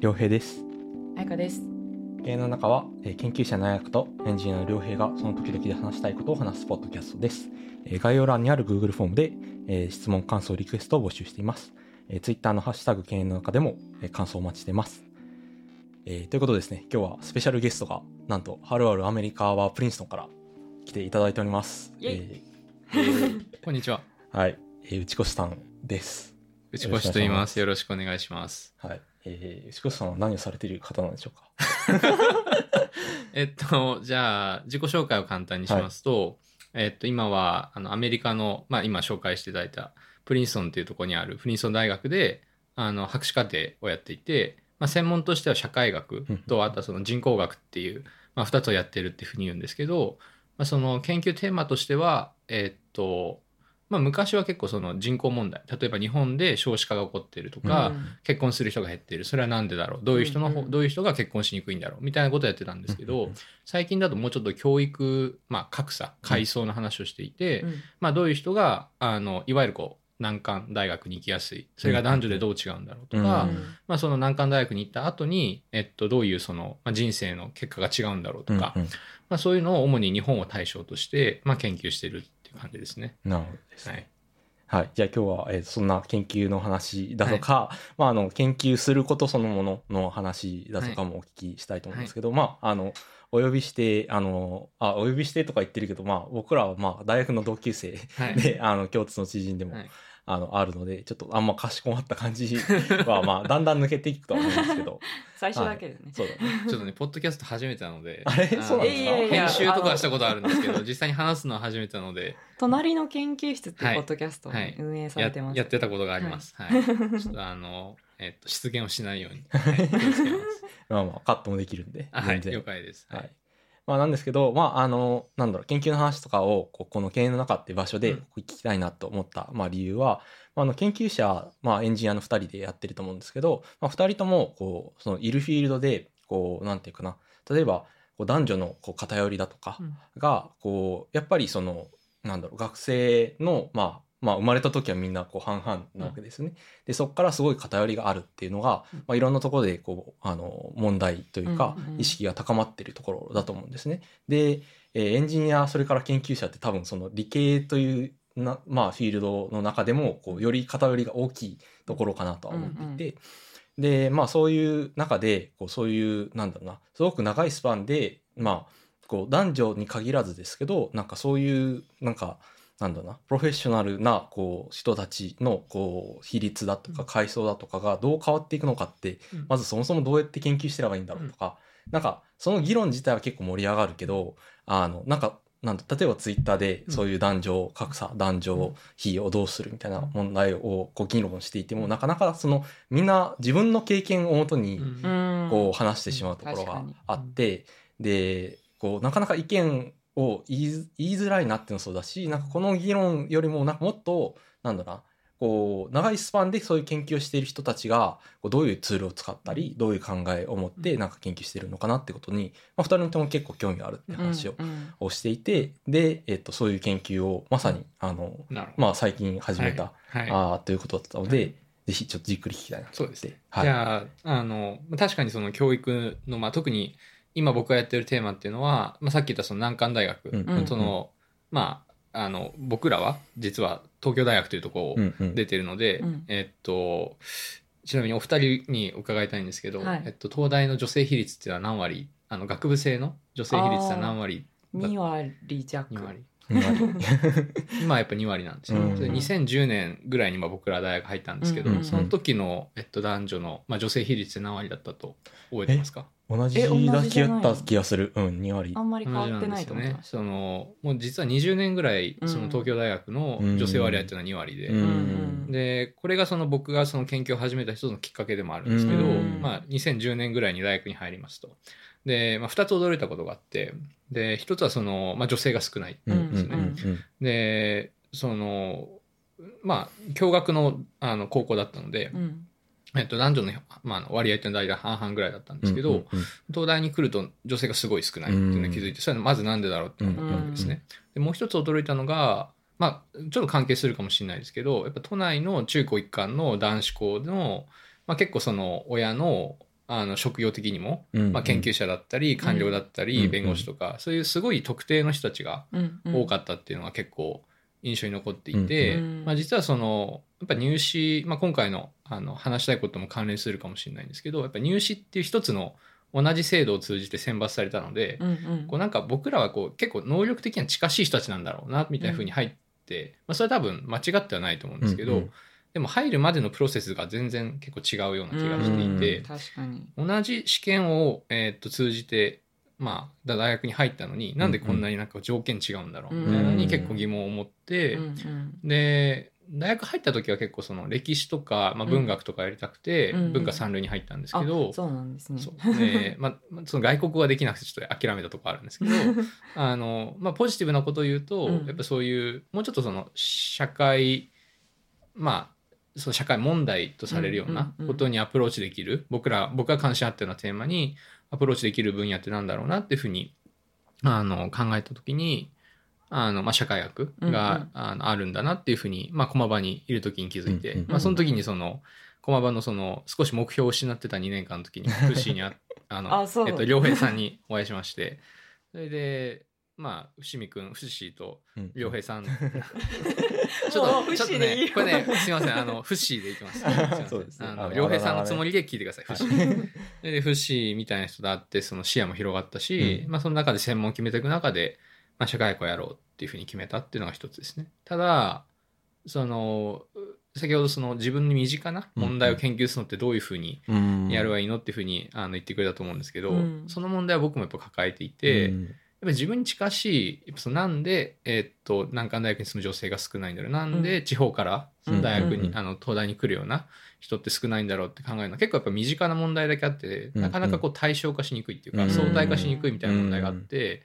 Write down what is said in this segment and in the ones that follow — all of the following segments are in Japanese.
良平です。彩香です。経営の中はえー研究者の彩香とエンジニアの良平がその時々で話したいことを話すポッドキャストです。えー概要欄にある Google フォームでえー質問感想リクエストを募集しています。えー Twitter のハッシュタグ経営の中でもえー感想をお待ちしています。えーということでですね今日はスペシャルゲストがなんとはるあるアメリカはプリンストンから来ていただいております。イェイ。えー こんにちは。はい、えー内越さんです。内越と言います。よろしくお願いします。はい、えー、内越さんは何をされている方なんでしょうか？えっと、じゃあ、自己紹介を簡単にしますと、えっと、今は、あの、アメリカの、まあ、今紹介していただいた、プリンストンっていうところにある、プリンストン大学で、あの、博士課程をやっていて、まあ、専門としては社会学うん。と、あとはその人工学っていう、まあ、二つをやってるっていうふうに言うんですけど、まあ、その研究テーマとしては、えっと、まあ、昔は結構その人口問題、例えば日本で少子化が起こっているとか、うん。結婚する人が減っている。それは何でだろう。どういう人の方、うん。うんどういう人が結婚しにくいんだろう。みたいなことをやってたんですけど、最近だともうちょっと教育、まあ、格差階層の話をしていて、うん。まあ、どういう人があのいわゆるこう難関大学に行きやすい。それが男女でどう違うんだろうとか、うん。まあ、その難関大学に行った後に、えっと、どういうその、まあ、人生の結果が違うんだろうとか、うんうん。まあ、そういうのを主に日本を対象として、まあ、研究している感じですね。なるほどですはね。いはい。じゃあ今日は、えーそんな研究の話だとか、まあ、あの、研究することそのものの話だとかもお聞きしたいと思うんですけど、まあ、あの、お呼びして、あの、あ、お呼びしてとか言ってるけど、まあ、僕らはまあ、大学の同級生はいで、あの、共通の知人でも、はいあの、あるので、ちょっとあんまかしこまった感じ は、まあ、だんだん抜けていくとは思うんですけど、最初だけでね。そうだね。ちょっとね、ポッドキャスト初めてなので。あれ？のそうなんですか？編集とかはしたことあるんですけど、実際に話すのは初めてなので、隣の研究室っていうポッドキャストをはい運営さやれてます。やってたことがあります。はい。ちょっとあの、えっと、失言をしないように、ます。まあまあ、カットもできるんで、あはい、全然了解です。はい。まあなんですけど、まああの、なんだろう、研究の話とかを、こうこの経営の中っていう場所でうん。聞きたいなと思った、まあ理由は、まあ、あの研究者、まあエンジニアの二人でやってると思うんですけど、まあ二人とも、こう、そのいるフィールドで、こう、なんていうかな、例えば、こう男女のこう偏りだとかうん。が、こう、やっぱりその、なんだろう、学生の、まあ、まあ生まれた時はみんなこう半々なわけですね。で、そこからすごい偏りがあるっていうのが、うん。まあいろんなところでこう、あの、問題というかうんうん、意識が高まっているところだと思うんですね。で、えーエンジニア、それから研究者って多分その理系というな、まあフィールドの中でも、こう、より偏りが大きいところかなとは思っていて、で、まあそういう中で、こう、そういう、なんだろうな、すごく長いスパンで、まあ、こう、男女に限らずですけど、なんかそういう、なんか、なんだろうな、プロフェッショナルな、こう、人たちの、こう、比率だとか、うん。階層だとかがどう変わっていくのかって、うん。まずそもそもどうやって研究してればいいんだろうとか、なんか、その議論自体は結構盛り上がるけど、あの、なんか、なんだ、例えばツイッターでそういう男女格差、男女比をどうするみたいな問題をこう議論していても、なかなかその、みんな自分の経験をもとに、こう話してしまうところがあって、で、こう、なかなか意見を言いづ言いづらいなっていうのもそうだし、なんかこの議論よりも、なんかもっと、なんだろうな、こう、長いスパンでそういう研究をしている人たちが、こうどういうツールを使ったり、どういう考えを持って、なんか研究してるのかなってことに、まあ、二人とも結構興味があるって話を、をしていて、で、えっと、そういう研究をまさに、あの。まあ、最近始めた、はいはいああということだったので、はいぜひちょっとじっくり聞きたいなと思って。そうですね。はい。じゃあ、あの、確かにその教育の、まあ、特に今僕がやってるテーマっていうのは、まあ、さっき言ったその難関大学、うん。うん。その、まあ、あの、僕らは実は東京大学というところをうんうん。出てるので、うん。えっと、ちなみにお二人に伺いたいんですけど、はい。えっと、東大の女性比率っていうのは何割？あの、学部生の女性比率ってのは何割2割弱。2割。うん 今はやっぱ2割なんですよ。うん。それ2010年ぐらいにまあ僕ら大学入ったんですけど、うんうん。その時の、えっと、男女の、まあ、女性比率って何割だったと覚えてますか？同じだけやった気がする。うん、2割。あ。んまり変わってないと思ってねま。した。そのもう実は20年ぐらいうん。その東京大学の女性割合っていうのは2割で、うん。うん。でこれがその僕がその研究を始めた一つのきっかけでもあるんですけど、うん。まあ、2010年ぐらいに大学に入りますと。で、まあ、2つ驚いたことがあってで1つはその、まあ、女性が少ないうんうんうんうん。でそのまあ共学のあの高校だったので、うんえっと、男女の,、まあ割合っていうのは大体半々ぐらいだったんですけど、うんうん東大に来ると女性がすごい少ないっていうのに気づいて、それはまずなんでだろうって思ったわけですね。でもう一つ驚いたのが、まあ、ちょっと関係するかもしれないですけど、やっぱ都内の中高一貫の男子校の、まあ、結構その親のあの職業的にも、うんまあ、研究者だったり官僚だったり、うん。弁護士とか、そういうすごい特定の人たちがうんうん。多かったっていうのが結構印象に残っていて、うんまあ、実はそのやっぱ入試、まあ、今回のあの話したいことも関連するかもしれないんですけどやっぱ入試っていう一つの同じ制度を通じて選抜されたので、うんうん。こうなんか僕らはこう結構能力的には近しい人たちなんだろうなみたいな風に入って、まあ、それは多分間違ってはないと思うんですけど、うんうん。でも入るまでのプロセスが全然結構違うような気がしていて、確かに同じ試験を、えーっと通じて、まあ、大学に入ったのになんでこんなになんか条件違うんだろうみたいなのに結構疑問を持って、うんうん。で大学入った時は結構その歴史とか、まあ、文学とかやりたくて、うん文化三類に入ったんですけあど、そうなんですね。で、まあまあ、その外国語ができなくてちょっと諦めたとこあるんですけど あの、まあ、ポジティブなことを言うと、うん。やっぱそういうもうちょっとその社会まあその社会問題とされるようなうんうんうん。ことにアプローチできる、僕ら僕が関心あったようなテーマにアプローチできる分野ってなんだろうなっていうふうにあの考えた時にあの、まあ、社会学が、うんうん。あのあるんだなっていうふうに、まあ、駒場にいる時に気づいて、うんうんまあ、その時にその駒場のその少し目標を失ってた2年間の時にフッシーにああの えっと、良平さんにお会いしましてそれでまあ伏見君フッシーとうん良平さん。ちょっとちょっとねこれねす。いませんあのフッシーでいきます。ああのの良平さんのつもりで聞いてくださいフッシーはいでフッシーみたいな人と会ってその視野も広がったし、うん。まあ、その中で専門を決めていく中で、まあ、社会学をやろうっていうふうに決めたっていうのが一つですね。ただその先ほどその自分に身近な問題を研究するのってどういうふうにうん。やればいいのっていうふうにあの言ってくれたと思うんですけど、うん。その問題は僕もやっぱ抱えていて、ぱり自分に近しいやっぱそのなんで、えーっと難関大学に住む女性が少ないんだろうな。んで地方からうん。大学に、うん。あの東大に来るような人って少ないんだろうって考えるのは結構やっぱ身近な問題だけあって、うん。なかなかこう対象化しにくいっていうか、うん。相対化しにくいみたいな問題があって、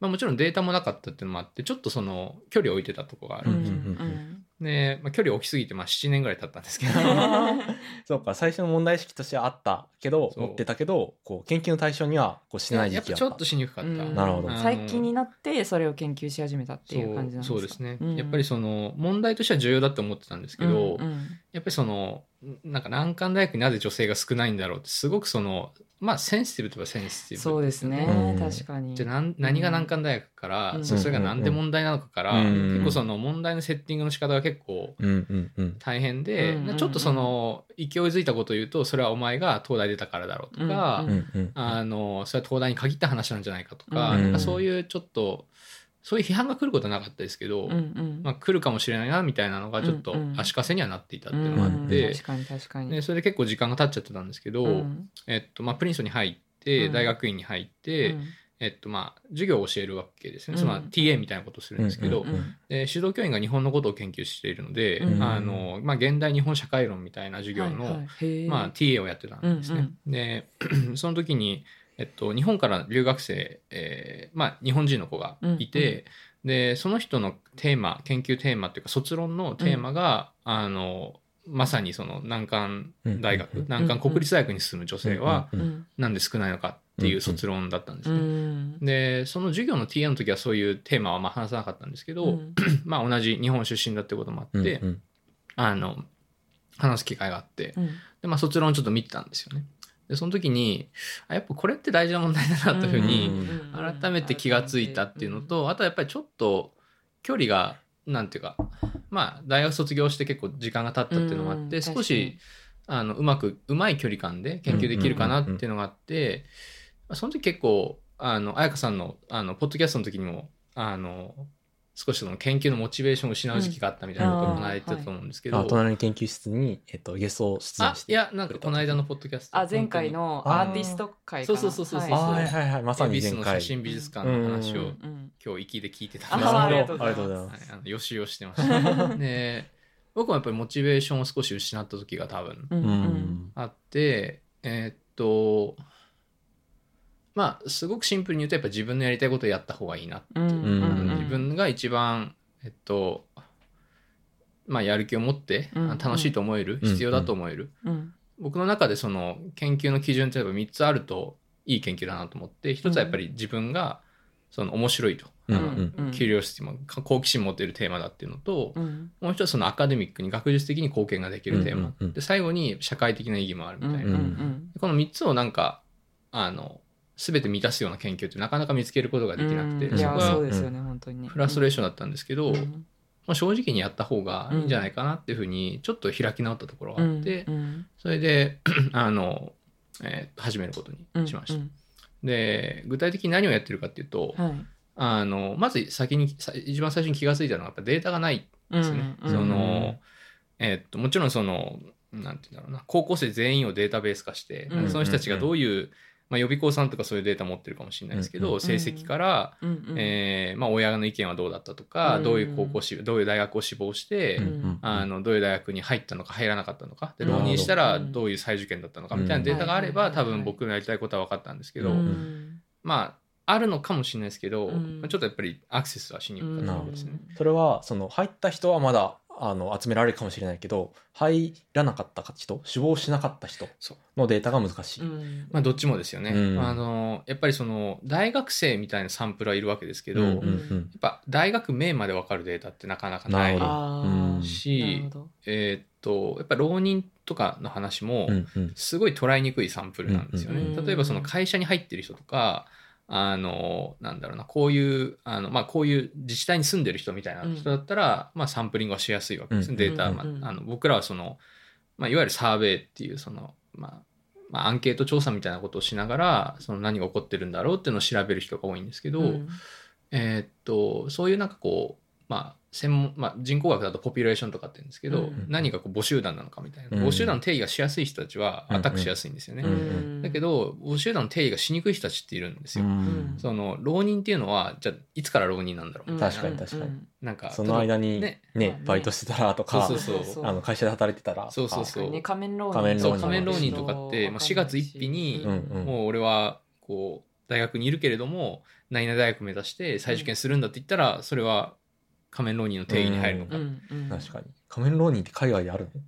まあ、もちろんデータもなかったっていうのもあってちょっとその距離を置いてたとこがあるうん。ん。ですよ、うんで、まあ、距離を置きすぎてまあ7年ぐらい経ったんですけど。そうか最初の問題意識としてはあったけど持ってたけどこう研究の対象にはこうしてない時期やっぱちょっとしにくかった。うん。なるほど。最近になってそれを研究し始めたっていう感じなんですか？そうそうですね、うん。やっぱりその問題としては重要だと思ってたんですけど、うんうんやっぱりそのなんか難関大学になぜ女性が少ないんだろうってすごくそのまあセンシティブといえばセンシティブそうですね、うん。確かに。じゃあなん何が難関大学から、うん。そそれがなんで問題なのかから、うん。結構その問題のセッティングの仕方が結構うん。うん。うん。大変で、うん。ちょっとその勢いづいたことを言うとそれはお前が東大出たからだろうとか、あのそれは東大に限った話なんじゃないかとか,、うん。なんかそういうちょっとそういう批判が来ることはなかったですけど、うんうん。まあ、来るかもしれないなみたいなのがちょっと足かせにはなっていたっていうのがあっうんて、確かに確かに、でそれで結構時間が経っちゃってたんですけど、うん。えっとまあ、プリンストンに入ってうん。大学院に入って、うん。えっとまあ、授業を教えるわけですね、うん。その TA みたいなことをするんですけど、で指導教員が日本のことを研究しているので、うん。あのまあ、現代日本社会論みたいな授業の、はいはい。まあ、TA をやってたんですね。で その時に、えっと、日本から留学生、えーまあ、日本人の子がいて、でその人のテーマ研究テーマっていうか卒論のテーマが、あのまさにその難関大学、うん。難関国立大学に進む女性はうん。うん。なんで少ないのかっていう卒論だったんですうね。ん。でその授業の TA の時はそういうテーマはまあ話さなかったんですけど、うん。まあ、同じ日本出身だってこともあって、うん。うん。あの話す機会があってうん。で、まあ、卒論をちょっと見てたんですよね。でその時にあやっぱこれって大事な問題だなというふうにうん。改めて気がついたっていうのとあとはやっぱりちょっと距離がなんていうかまあ大学卒業して結構時間が経ったっていうのもあってうん少しあのうまくうまい距離感で研究できるかなっていうのがあってその時結構あの彩香さんのあのポッドキャストの時にもあの少しその研究のモチベーションを失う時期があったみたいなことをこの間言ってたと思うんですけど、あ隣の研究室に、えっと、ゲストを出演してあいやなんかこの間のポッドキャスト。あ前回のアーティスト会かなそうそうそうそうあはいはいはいはい。まさに前回。の写真美術館の話をうんうん今日行きで聞いてた。あんですけどありがとうございます。ありがとうございます。はい、あの予習をしてました。で僕もやっぱりモチベーションを少し失った時が多分うんううんん。あってえーっとまあすごくシンプルに言うとやっぱ自分のやりたいことをやった方がいいな、う。んうんうん。自分が一番えっとまあやる気を持って、うん楽しいと思える、うん必要だと思える、うん僕の中でその研究の基準ってやっぱ3つあるといい研究だなと思って一つはやっぱり自分がその面白いと、うんうん。キュリオシティも好奇心持っているテーマだっていうのと、うん。もう一つそのアカデミックに学術的に貢献ができるテーマ、うんうんうん。で最後に社会的な意義もあるみたいな、うんうんこの3つをなんかあの全て満たすような研究ってなかなか見つけることができなくて、そこはフラストレーションだったんですけど、うん。まあ、正直にやった方がいいんじゃないかなっていうふうにちょっと開き直ったところがあって、うん。それで あの、えー始めることうんにしました。うん。で具体的に何をやってるかっていうと、はい。あのまず先にさ一番最初に気が付いたのはやっぱデータがないですね。うんそのえっともちろんそのなんて言うんだろうな高校生全員をデータベース化して、うん。その人たちがどういう、まあ、予備校さんとかそういうデータ持ってるかもしれないですけど、うん成績から、うんうん。えーまあ、親の意見はどうだったとか、うんどういう高校しどういう大学を志望して、うんあのどういう大学に入ったのか入らなかったのか。で浪人したらど。ういう再受験だったのかみたいなデータがあれば、うん多分僕のやりたいことは分かったんですけど、うん。まああるのかもしれないですけど、うん。まあちょっとやっぱりアクセスはしにくかったんですね。それはその入った人はまだあの集められるかもしれないけど入らなかった人死亡しなかった人のデータが難しい。うん。まあどっちもですよね。うん。あのやっぱりその大学生みたいなサンプルはいるわけですけど、うんやっうん。ぱ大学名まで分かるデータってなかなかないしえーっとやっぱ浪人とかの話も、うんうん。すごい捉えにくいサンプルなんですよね。うん。例えばその会社に入ってる人とか、あの、なんだろうな、こういう、あの、まあ、こういう自治体に住んでる人みたいな人だったら、まあ、サンプリングはしやすいわけです。ね、うん。データ、うん。まあ、あの僕らはその、まあ、いわゆるサーベイっていう、その、まあ、まあ、アンケート調査みたいなことをしながら、その何が起こってるんだろうっていうのを調べる人が多いんですけど、うん。えーっと、そういうなんかこう、まあ、専門、まあ、人口学だとポピュレーションとかって言うんですけど、うん。何がこう母集団なのかみたいな、うん。母集団の定義がしやすい人たちはアタックしやすいんですよね。うん。だけど、母集団の定義がしにくい人たちっているんですよ。うん。その、浪人っていうのは、じゃあ、いつから浪人なんだろう。みたいな確かに確かに。なんか、その間にね。ねバイトしてたらとかそうそうそうあの会社で働いてたらそうそうそう。ね仮面浪人そう、仮面浪人とかって、まあ、4月1日に、うんうん。もう俺は、こう、大学にいるけれども、何々大学目指して再受験するんだって言ったら、それは仮面浪人の定義に入るのか。うんうん。確かに。仮面浪人って海外であるの？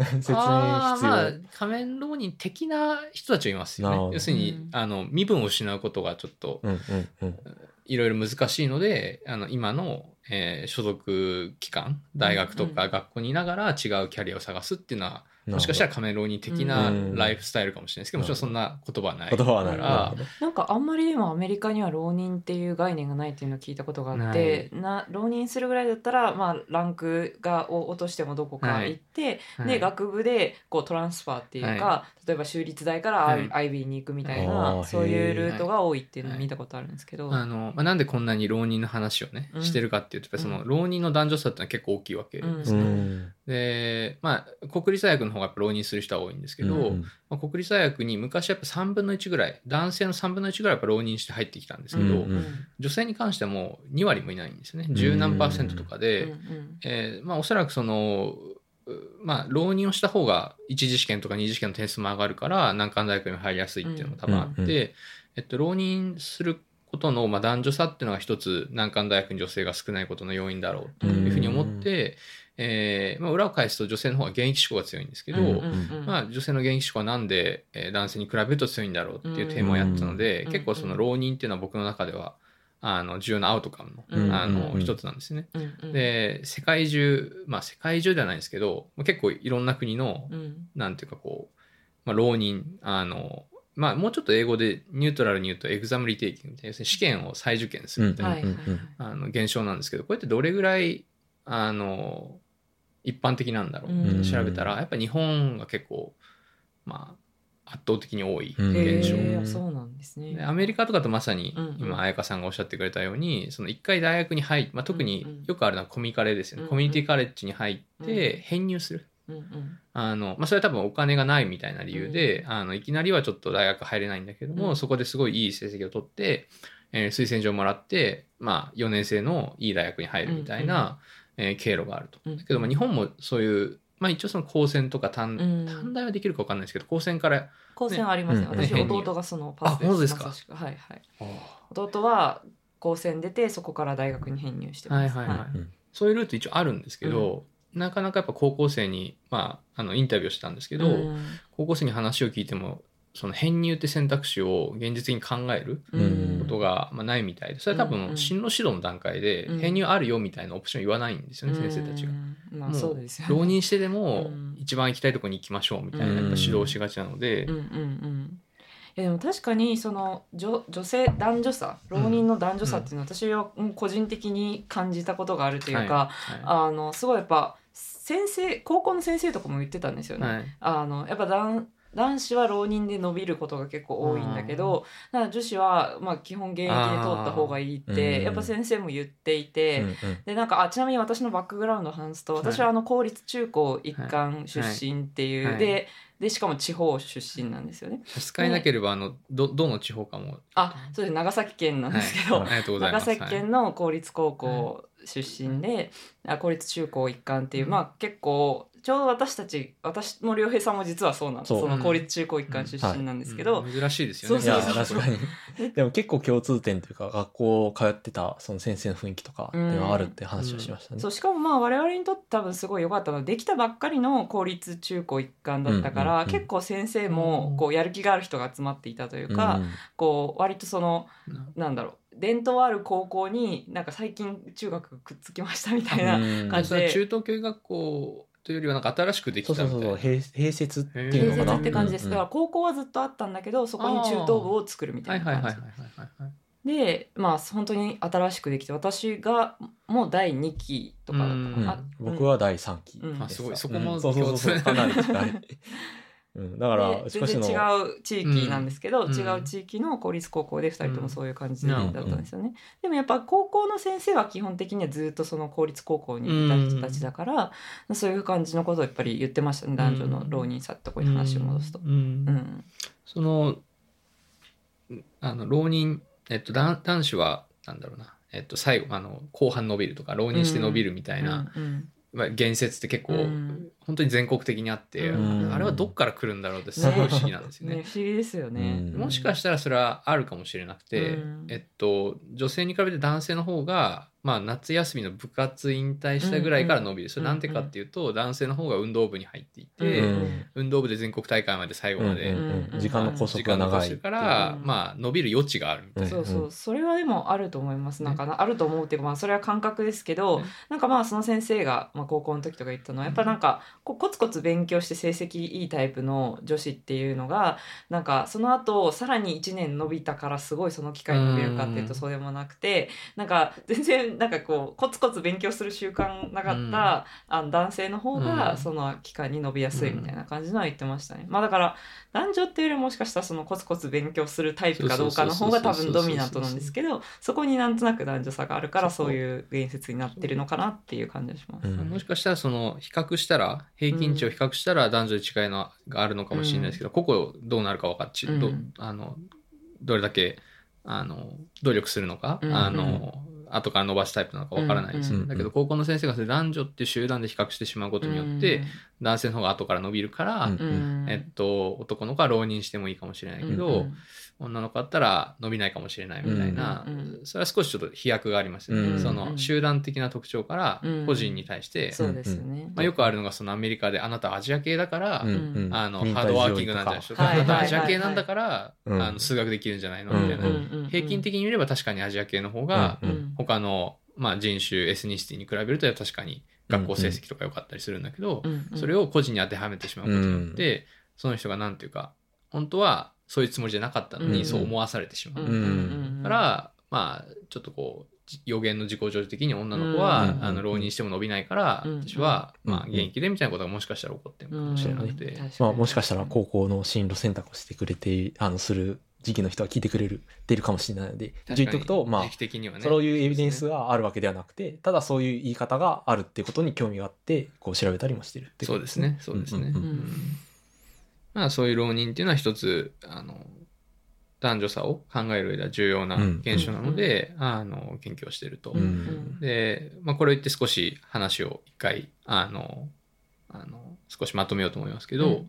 説明必要、まあ、仮面浪人的な人たちはいますよね。要するに、うん。あの、身分を失うことがちょっと、うんうんうん。いろいろ難しいので、あの、今の、えー所属機関、大学とか学校にいながら違うキャリアを探すっていうのは、もしかしたら仮面浪人的なうん。ライフスタイルかもしれないですけど、もちろんそんな言葉はない。言葉はない。かなんかあんまりでもアメリカには浪人っていう概念がないっていうのを聞いたことがあってな浪人するぐらいだったら、まあ、ランクがを落としてもどこか行って、はい。で学部でこうトランスファーっていうか、は例えば州立大から IB に行くみたいあなーそういうルートが多いっていうのをはい見たことあるんですけど。あの、まあ、なんでこんなに浪人の話をね、うんしてるかっていうと、やっぱりそのうん。浪人の男女差っていうのは結構大きいわけですうね。ん。で、まあ、国立大学の方がやっぱ浪人する人は多いんですけど、うんまあ、国立大学に昔やっぱ3分の1ぐらい、男性の3分の1ぐらいやっぱ浪人して入ってきたんですけど、うんうん。女性に関してはもう2割もいないんですよね。十何パーセントとかで、うんうんえーまあおそらくその、うまあ、浪人をした方が一次試験とか二次試験の点数も上がるから難関大学に入りやすいっていうのも多分あって、うんうん。えっと、浪人することの、まあ、男女差っていうのが一つ難関大学に女性が少ないことの要因だろうというふうに思って、えーまあ、裏を返すと女性の方が現役志向が強いんですけど、まあ、女性の現役志向はなんで、えー男性に比べると強いんだろうっていうテーマをやってたので、うん結構その浪人っていうのは僕の中ではあの重要なアウトカムの,、うんあのうん。一つなんですね。で世界中まあ世界中ではないんですけどまあ結構いろんな国の、うん。なんていうかこう、まあ、浪人あのまあもうちょっと英語でニュートラルに言うと exam retaking みたいな要するに試験を再受験するみたいな、あの現象なんですけどこれってどれぐらいあの一般的なんだろううん。って調べたら、やっぱ日本が結構まあ圧倒的に多いうん。現象、へえそうなんですね。でアメリカとかとまさにうんうん。今彩香さんがおっしゃってくれたようにその一回大学に入って、まあ、特にうんうん。よくあるのはコミカレですよね、うんうん。コミュニティカレッジに入っうん。て編入する、うんうん。あのまあ、それは多分お金がないみたいな理由で、あのいきなりはちょっと大学入れないんだけども、うん。そこですごいいい成績を取って、えー推薦状もらって、まあ、4年生のいい大学に入るみたいな、えー経路があると。うんだけど、まあ、日本もそういう、まあ、一応その高専とか短,、うん。短大はできるか分かんないですけど高専から高専ありますね。うん私ね弟がそのパスあ本当ですか？はいはい。弟は高専出てそこから大学に編入してます。はいはいはい。うんそういうルート一応あるんですけど、なかなかやっぱ高校生に、まあ、あのインタビューをしたんですけど、うん。高校生に話を聞いてもその編入って選択肢を現実的に考えるうん。ことが、まあ、ないみたいでそれは多うんうん。分進路指導の段階でうん。編入あるよみたいなオプション言わないんですよね、先生たちが。うんまあそうですよね。浪人してでもうん。一番行きたいところに行きましょうみたいなうん。やっぱ指導しがちなので、うんうんうん。いやでも確かにその女女性男女差浪人の男女差っていうのは私は個人的に感じたことがあるというか、はい。あのすごいやっぱ先生高校の先生とかも言ってたんですよね。はい。あのやっぱ男男子は浪人で伸びることが結構多いんだけど女子はまあ基本現役で通った方がいいってやっぱ先生も言っていて。うんうん。でなんかあちなみに私のバックグラウンドを話すとはい。私はあの公立中高一貫出身っていう、はい。はい。ででしかも地方出身なんですよね。差し支えなければあのどどの地方かも。あそうです。長崎県なんですけど、長す。崎県の公立高校出身で、あ公立中高一貫っていう、うん。まあ結構ちょうど私たち私も良平さんも実はそうなんですそう。その公立中高一貫出身なんですけど、うん珍しいですよね。そうそうそう。確かに。でも結構共通点というか学校通ってたその先生の雰囲気とかっていうのはあるって話をしましたね。そうしかもまあ我々にとって多分すごい良かったのはできたばっかりの公立中高一貫だったから、うん。うん。うん結構先生もこうやる気がある人が集まっていたというか、うん。こう割とそのうんなんだろう伝統ある高校になんか最近中学がくっつきましたみたいな、うん。感じそれは中等教育学校というよりはなんか新しくできそうそうたみたいな。そうそう併併設っていうのかな。併設って感じです、うん。だから高校はずっとあったんだけどそこに中等部を作るみたはいいな感じはいはいはいはいはい。でまあ本当に新しくできて私がもう第2期とかだったかうん。な、あ僕は第3期うん。であすごい。したそこもうん。そうそうそう。そうかなり近い。うん、だから全然違う地域なんですけど、うん。違う地域の公立高校で2人ともそういう感じだうん。ったんですよね。でもやっぱ高校の先生は基本的にはずっとその公立高校にいた人たちだから、そういう感じのことをやっぱり言ってましたね。男女の浪人差ってとこに話を戻すと。うん。うん。そのあの浪人、えっと、男男子はなんだろうな、えっと、最後あの後半伸びるとか浪人して伸びるみたいな、うんまあ、言説って結構、うん。本当に全国的にあって、うん。あれはどっから来るんだろうってすごい不思議なんですよね。ね不思議ですよね。うん。もしかしたらそれはあるかもしれなくて、うん。えっと、女性に比べて男性の方が、まあ、夏休みの部活引退したぐらいから伸びる、それなんでかっていうと男性の方が運動部に入っていて、うん。運動部で全国大会まで最後まで、うんうんうん時間の拘束が長い。から、うんまあ伸びる余地があるみたいな。そうそう。それはでもあると思います。なんかなあると思うっていうかまあそれは感覚ですけど、ね。なんかまあその先生が、まあ、高校の時とか言ったのはやっぱなんかこうコツコツ勉強して成績いいタイプの女子っていうのがなんかその後さらに1年伸びたからすごいその機会伸びるかっていうとうん。そうでもなくてなんか全然なんかこうコツコツ勉強する習慣なかった、あの男性の方うん。がその期間に伸びやすいみたいな感じのは言ってましたね。まあだから男女っていうよりもしかしたらそのコツコツ勉強するタイプかどうかの方が多分ドミナントなんですけどそこになんとなく男女差があるからそういう言説になってるのかなっていう感じがします。うん。もしかしたらその比較したら平均値を比較したら男女で違いのがあるのかもしれないですけど、個々どうなるか分かっち、どうん。あのどれだけあの努力するのか、うん。あの後から伸ばすタイプなのか分からないですよ、うんだけど高校の先生がそれ男女っていう集団で比較してしまうことによって、男性の方が後から伸びるから、うん。うんえっと、男の子は浪人してもいいかもしれないけど、うん女の子だったら伸びないかもしれないみたいな、うんうんそれは少しちょっと飛躍がありますよね、うんその集団的な特徴からうん個人に対して、そうですよね。まあ、よくあるのがそのアメリカであなたはアジア系だから、うんうん。あのハードワーキングなんじゃないでしょうか、はいはいはいはい。あなたはアジア系なんだから、うん。あの数学できるんじゃないの？うんみたいな、うん平均的に見れば確かにアジア系の方が、うんうん。他の、まあ、人種エスニシティに比べると確かに学校成績とか良かったりするんだけど、それをを個人に当てはめてしまうことによって、その人がなんていうか本当はそういうつもりじゃなかったのに、うんそう思わされてしまう、んからまあちょっとこうじ予言の自己助的に女の子は、うんあの浪人しても伸びないから、うん私は、うんまあ、現役でみたいなことがもしかしたら起こってるかもしれなくて、まあ、もしかしたら高校の進路選択をしてくれてあのする時期の人は聞いてくれるてるかもしれないので。言っておくとまあ時期的にはね。そういうエビデンスがあるわけではなくてただそういう言い方があるってことに興味があってこう調べたりもしてるっていそうですね。そうですね、うんうん。うんまあそういう浪人っていうのは一つあの男女差を考える上では重要な現象なので、あの研究をしていると、うん。で、まあ、これを言って少し話を一回あのあの少しまとめようと思いますけど、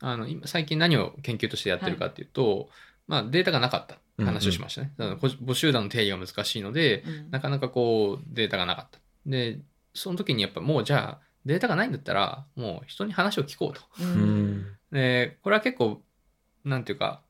あの今最近何を研究としてやってるかっていうと、まあ、データがなかった。話をしましたね。だから母集団の定義が難しいのでなかなかこうデータがなかった。でその時にやっぱもうじゃあデータがないんだったらもう人に話を聞こうと。うんでこれは結構なんていうか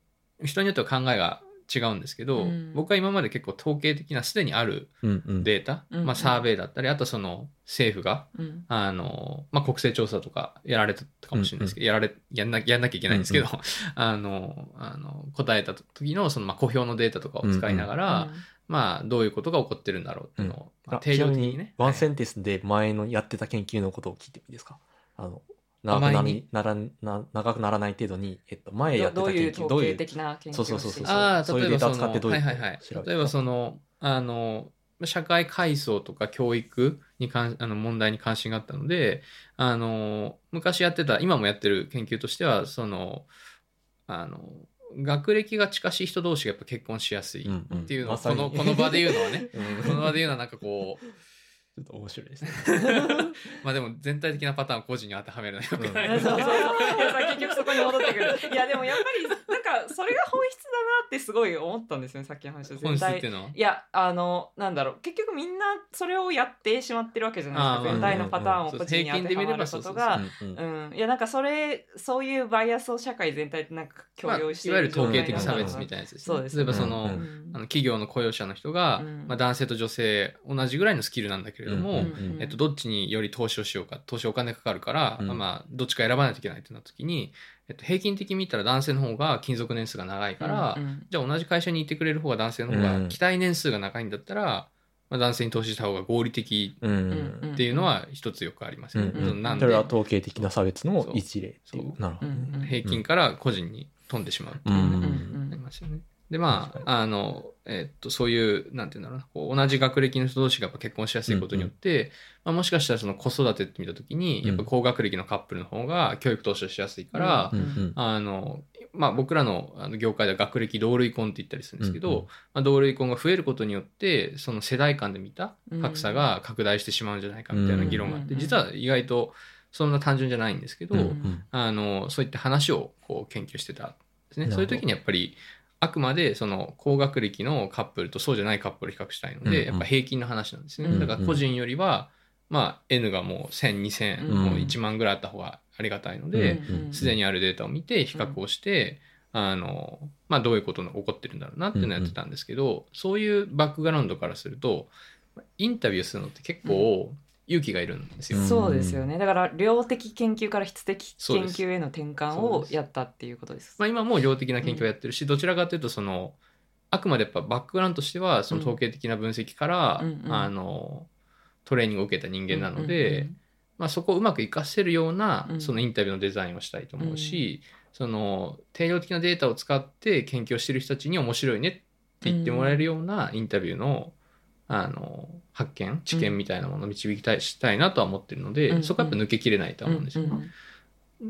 人によっては考えが違うんですけど、うん。僕は今まで結構統計的なすでにあるうんうん。データ、うんまあ、サーベイだったりあとその政府がうん。あの、まあ、国勢調査とかやられたかもしれないですけど、やられ、やんな、やんなきゃいけないんですけど、あの、あの、答えた時のその、まあ、公表のデータとかを使いながら、まあ、どういうことが起こってるんだろうっていうのを、まあ、あ定量的にね。ワンセはいンテンスで前のやってた研究のことを聞いてもいいですか？あの長くなに。ならな長くならない程度に、えっと、前やってた研究どういう統計的な研究そうそうそうそうああ、そう。いう例えばその、データを使ってどういうはいはい例えばその、あの、社会階層とか教育に関あの問題に関心があったので、あの、昔やってた、今もやってる研究としては、その、あの、学歴が近しい人同士がやっぱ結婚しやすいっていうのを、この、この場で言うのはね、う んこの場で言うのはなんかこう、ちょっと面白いですね。まあでも全体的なパターンを個人に当てはめるのはよくない。そうそうそう。いやさ結局そこに戻ってくる。いやでもやっぱりなんかそれが本質だなってすごい思ったんですよねさっきの話を。本質っていうのはいやあのなんだろう。結局みんなそれをやってしまってるわけじゃないですか全体のパターンをうん個人に当てはまることが。いやなんかそれそういうバイアスを社会全体でなんか共まあ、有していわゆる統計的差別みたいなやつです、そうです例えばその,、うんうん。あの企業の雇用者の人が、うん。まあ、男性と女性同じぐらいのスキルなんだけれども、うんうんえっと、どっちにより投資をしようか投資お金かかるから、うん。まあ、どっちか選ばないといけないってなった時に、えっと、平均的に見たら男性の方が勤続年数が長いから、うんうん。じゃあ同じ会社にいてくれる方が男性の方がうん。期待年数が長いんだったら、まあ、男性に投資した方が合理的うん。うんっていうのは一つよくありますよね。うんうんなんで。それは統計的な差別の一例っていう。そう。なるほど平均から個人に飛んでしまうっていううんね、うんありますよね。で、ま確あ、あの、えっと、そういう、なんていうんだろうな、こう同じ学歴の人同士がやっぱ結婚しやすいことによって、まあ、もしかしたらその子育てって見たときに、うん。やっぱ高学歴のカップルの方が教育投資をしやすいから、うんうんあの、まあ僕らのあの業界では学歴同類婚って言ったりするんですけど、うんうん。まあ、同類婚が増えることによって、その世代間で見た格差が拡大してしまうんじゃないかみたいな議論があって、うん実は意外とそんな単純じゃないんですけど、うんうんあの、そういった話をこう研究してたんですね。そういう時にやっぱり、あくまでその高学歴のカップルとそうじゃないカップルを比較したいので、うんうん。やっぱ平均の話なんですね。うんうん。だから個人よりは、まあ N がもう1000、2000、うん。もう1万ぐらいあった方がありがたいので、うんすでにあるデータを見て比較をして、あの、まあどういうことが起こってるんだろうなっていうのをやってたんですけど、そういうバックグラウンドからすると、インタビューするのって結構勇気がいるんですよ。うん。そうですよね。だから量的研究から質的研究への転換をやったっていうことです。まあ、今も量的な研究をやってるし、どちらかというとそのあくまでやっぱバックグラウンドとしてはその統計的な分析から、うんうん。あのトレーニングを受けた人間なので、うんうんまあ、そこをうまく活かせるようなうん。そのインタビューのデザインをしたいと思うし、その定量的なデータを使って研究をしてる人たちに面白いねって言ってもらえるようなインタビューの,、あの発見知見みたいなものを導きたいしたいなとは思ってるので、うんそこはやっぱ抜けきれないとは思うんですよね。うんうん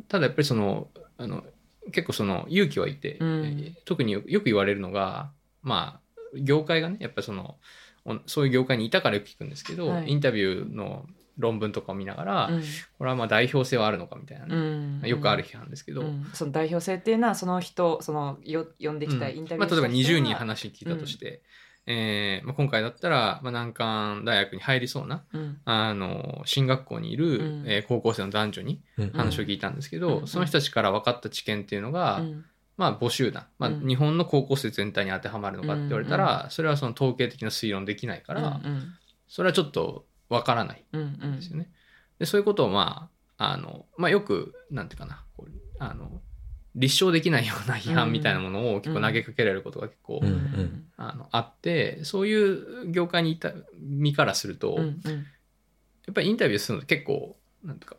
ただやっぱりそのあの結構その勇気はいて、うん。特によよく言われるのがまあ業界がねやっぱりそのおそういう業界にいたからよく聞くんですけど、はい。インタビューの論文とかを見ながら、うん。これはまあ代表性はあるのかみたいなね、うん。よくある批判ですけど、うん。その代表性っていうのはその人そのよ呼んできたインタビューまあ、例えば20人話話聞いたとして、えーまあ、今回だったら、まあ、難関大学に入りそうなうん。あの進学校にいる、うん。えー高校生の男女にうん。話を聞いたんですけど、うん。その人たちから分かった知見っていうのが、うん。まあ募集だ、まあ、うん。日本の高校生全体に当てはまるのかって言われたら、それはその統計的な推論できないから、うん。それはちょっとわからないうんですよね。でそういうことをまああの、まあ、よくなんていうかなあの立証できないような批判みたいなものを結構投げかけられることが結構、うんうん。あのあってそういう業界にいた身からすると、やうんうん。っぱりインタビューするのって結構なんていうか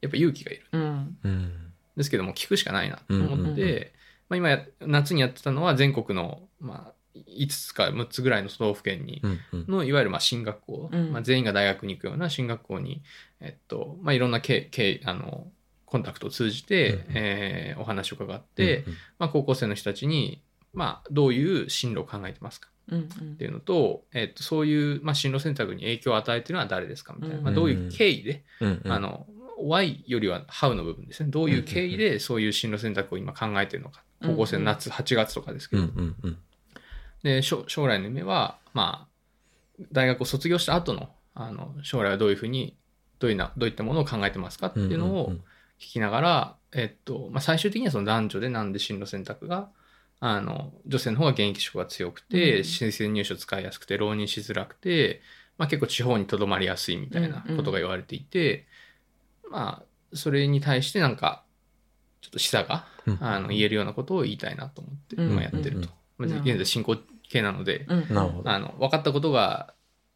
やっぱ勇気がいる。うん。うん。ですけども聞くしかないなと思って、うんうんうん。まあ、今や夏にやってたのは全国の、まあ、5つか6つぐらいの都道府県にのいわゆるまあ進学校、うん。まあ、全員が大学に行くような進学校に、えっとまあ、いろんなけけあのコンタクトを通じて、うんうん。えーお話を伺って、まあ、高校生の人たちに、まあ、どういう進路を考えてますかうんっていうのと、えっと、そういう、まあ、進路選択に影響を与えているのは誰ですかみたいな、うんまあ、どういう経緯で、うんうん。あの Y よりは How の部分ですね。どういう経緯でそういう進路選択を今考えているのか、うん高校生の夏8月とかですけど、うんうんうん。で将将来の夢はまあ大学を卒業した後のあの将来はどういうふうにどういうなどういったものを考えてますかっていうのをんんきながら、えっとまあ、最終的にはその男女でなんで進路選択があの女性の方が現役職が強くて、うん。申請入所使いやすくて浪人しづらくて、まあ、結構地方にとどまりやすいみたいなことが言われていて、まあそれに対してなんかちょっと示唆がうん。あの言えるようなことを言いたいなと思ってうん。今やってると。まあうん現在進行形なので、うん。あの分かったことが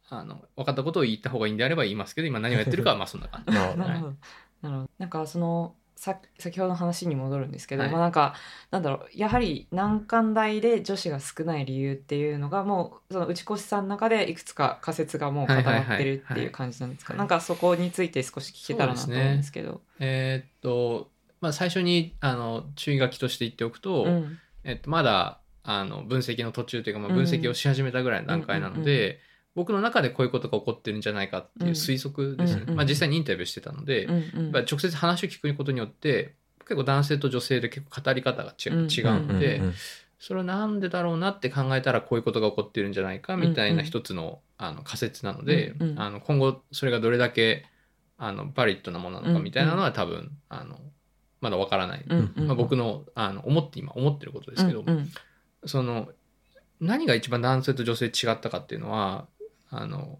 あの分かったことを言った方がいいんであれば言いますけど今何をやってるかはまあそんな感じ。なるほどなるほど。なんかそのさ先ほどの話に戻るんですけど、はい。まあなんかなんだろうやはり難関大で女子が少ない理由っていうのがもうその内越さんの中でいくつか仮説がもう固まってるっていう感じなんですか。はい。なんかそこについて少し聞けたらなと思うんですけど。えーっと、まあ、最初にあの注意書きとして言っておくと、うん。えっと、まだあの分析の途中というか、まあ、うん。分析をし始めたぐらいの段階なので、僕の中でこういうことが起こってるんじゃないかっていう推測ですね、うんうんまあ、実際にインタビューしてたので、うんうん。直接話を聞くことによって結構男性と女性で結構語り方が違う,、うん。違うので、うんうんそれはなんでだろうなって考えたらこういうことが起こってるんじゃないかみたいな一つの,、あの仮説なので、うんうん。あの今後それがどれだけあのバリッドなものなのかみたいなのは多分、あのまだわからない、うんうん。まあ、僕のあの思って今思ってることですけど、うんうん。その何が一番男性と女性違ったかっていうのはあの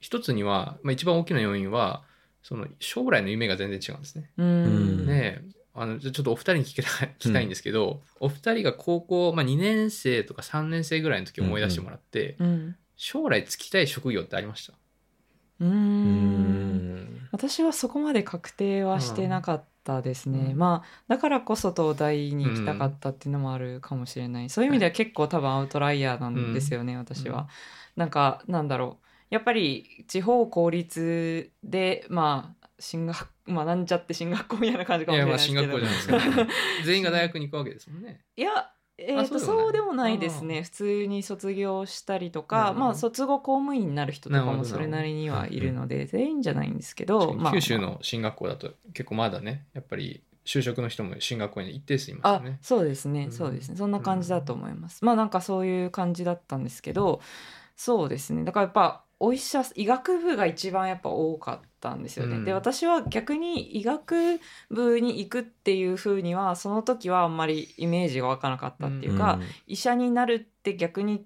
一つには、まあ、一番大きな要因はその将来の夢が全然違うんですね。うん。であのちょっとお二人に聞きたい 聞きたいんですけど、お二人が高校、まあ、2年生とか3年生ぐらいの時思い出してもらって、うん。将来就きたい職業ってありました？うん。ん。私はそこまで確定はしてなかったですね、うん。まあだからこそ東大に行きたかったっていうのもあるかもしれない、そういう意味では結構多分アウトライヤーなんですよね、私は、うんなんかなんだろう。やっぱり地方公立でまあ進学まあなんちゃって進学校みたいな感じかいもしれやないでまあ進すけど学校じゃないですか、全員が大学に行くわけですもんね。いやえーとあそうでもないですあね普通に卒業したりとかまあ卒後公務員になる人とかもそれなりにはいるので全員じゃないんですけど、まあ、九州の進学校だと結構まだねやっぱり就職の人も進学校に一定数いますね。そうですね、うん。そうですね。そんな感じだと思います、まあなんかそういう感じだったんですけどそうですね。だからやっぱお医者医学部が一番やっぱ多かったんですよね、うん。で私は逆に医学部に行くっていう風にはその時はあんまりイメージが湧かなかったっていうか、医者になるって逆に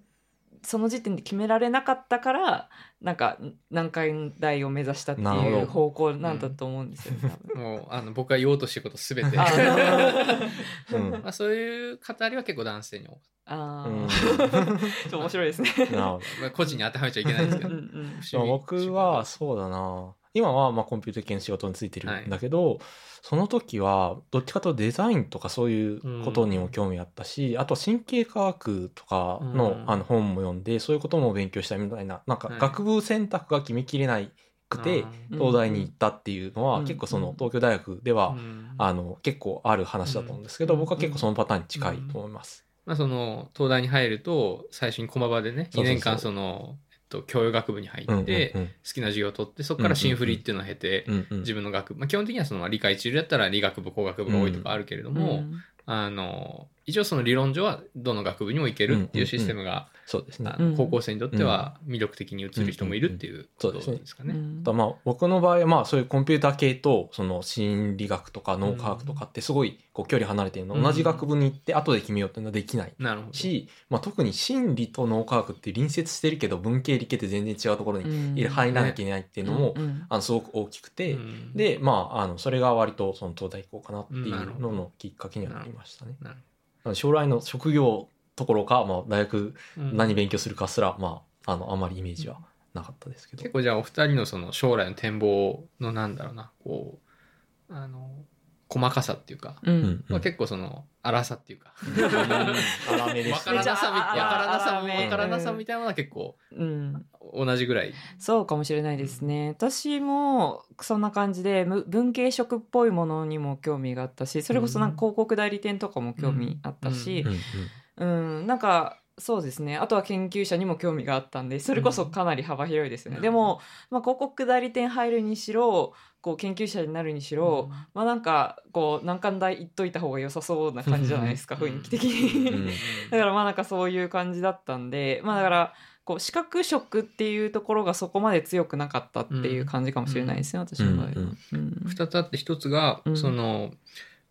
その時点で決められなかったからなんか難関大を目指したっていう方向なんだと思うんですよね、多分。もうあの僕が言おうとしてることすべて。まあそういう語りは結構男性に多かっあう ちょ面白いですね。個人に当てはめちゃいけないですけど。うんうんまあ僕はそうだな今はまあコンピューター系の仕事についてるんだけど、その時はどっちかとデザインとかそういうことにも興味あったし、あとは神経科学とかの,、うん。あの本も読んでそういうことも勉強したいみたいななんかはい。学部選択が決めきれないくて、うん東大に行ったっていうのは、うん。結構その東京大学では、うん。あの結構ある話だと思うんですけど、うん。僕は結構そのパターンに近いと思います。まあ、その東大に入ると最初に駒場でね2そうそうそう。年間その、と、教養学部に入って好うんきな授業を取ってそこから新振りっていうのを経て自分の学部、まあ、基本的にはそのまあ理科一流だったら理学部工学部が多いとかあるけれども、うん。あの一応その理論上はどの学部にも行けるっていうシステムが、そうです。ね高校生にとっては魅力的に映る人もいるっていうことですかね。まあ僕の場合はまあそういうコンピューター系とその心理学とか脳科学とかってすごいこう距離離れてるの、うん。同じ学部に行って後で決めようっていうのはできないなるほど。し、まあ、特に心理と脳科学って隣接してるけど文系理系って全然違うところに入らなきゃいけないっていうのも、あのすごく大きくて、うん。でまああのそれが割とその東大行こうかなっていうののきっかけにはなりましたね。将来の職業ところか、まあ、大学何勉強するかすら、まあ、あのあまりイメージはなかったですけど。結構じゃあお二人のその将来の展望のなんだろうなこうあの細かさっていうか、ううんん。まあ、結構その粗さっていうか。粗めでからなさみめっちゃわからなさみたいなのは結構うん。同じぐらい。そうかもしれないですね。私もそんな感じでむ文系色っぽいものにも興味があったしそれこそなんか広告代理店とかも興味あったしうんうんうん、なんかそうですね。あとは研究者にも興味があったんでそれこそかなり幅広いですよね、うん。でも、まあ、広告代理店入るにしろこう研究者になるにしろ、まあなんかこう難関大行っといた方が良さそうな感じじゃないですかうん。雰囲気的に。うん。だからまあなんかそういう感じだったんでまあだからこう視覚色っていうところがそこまで強くなかったっていう感じかもしれないですね、私の場合は。うん。うん。2つあって1つが、うん。その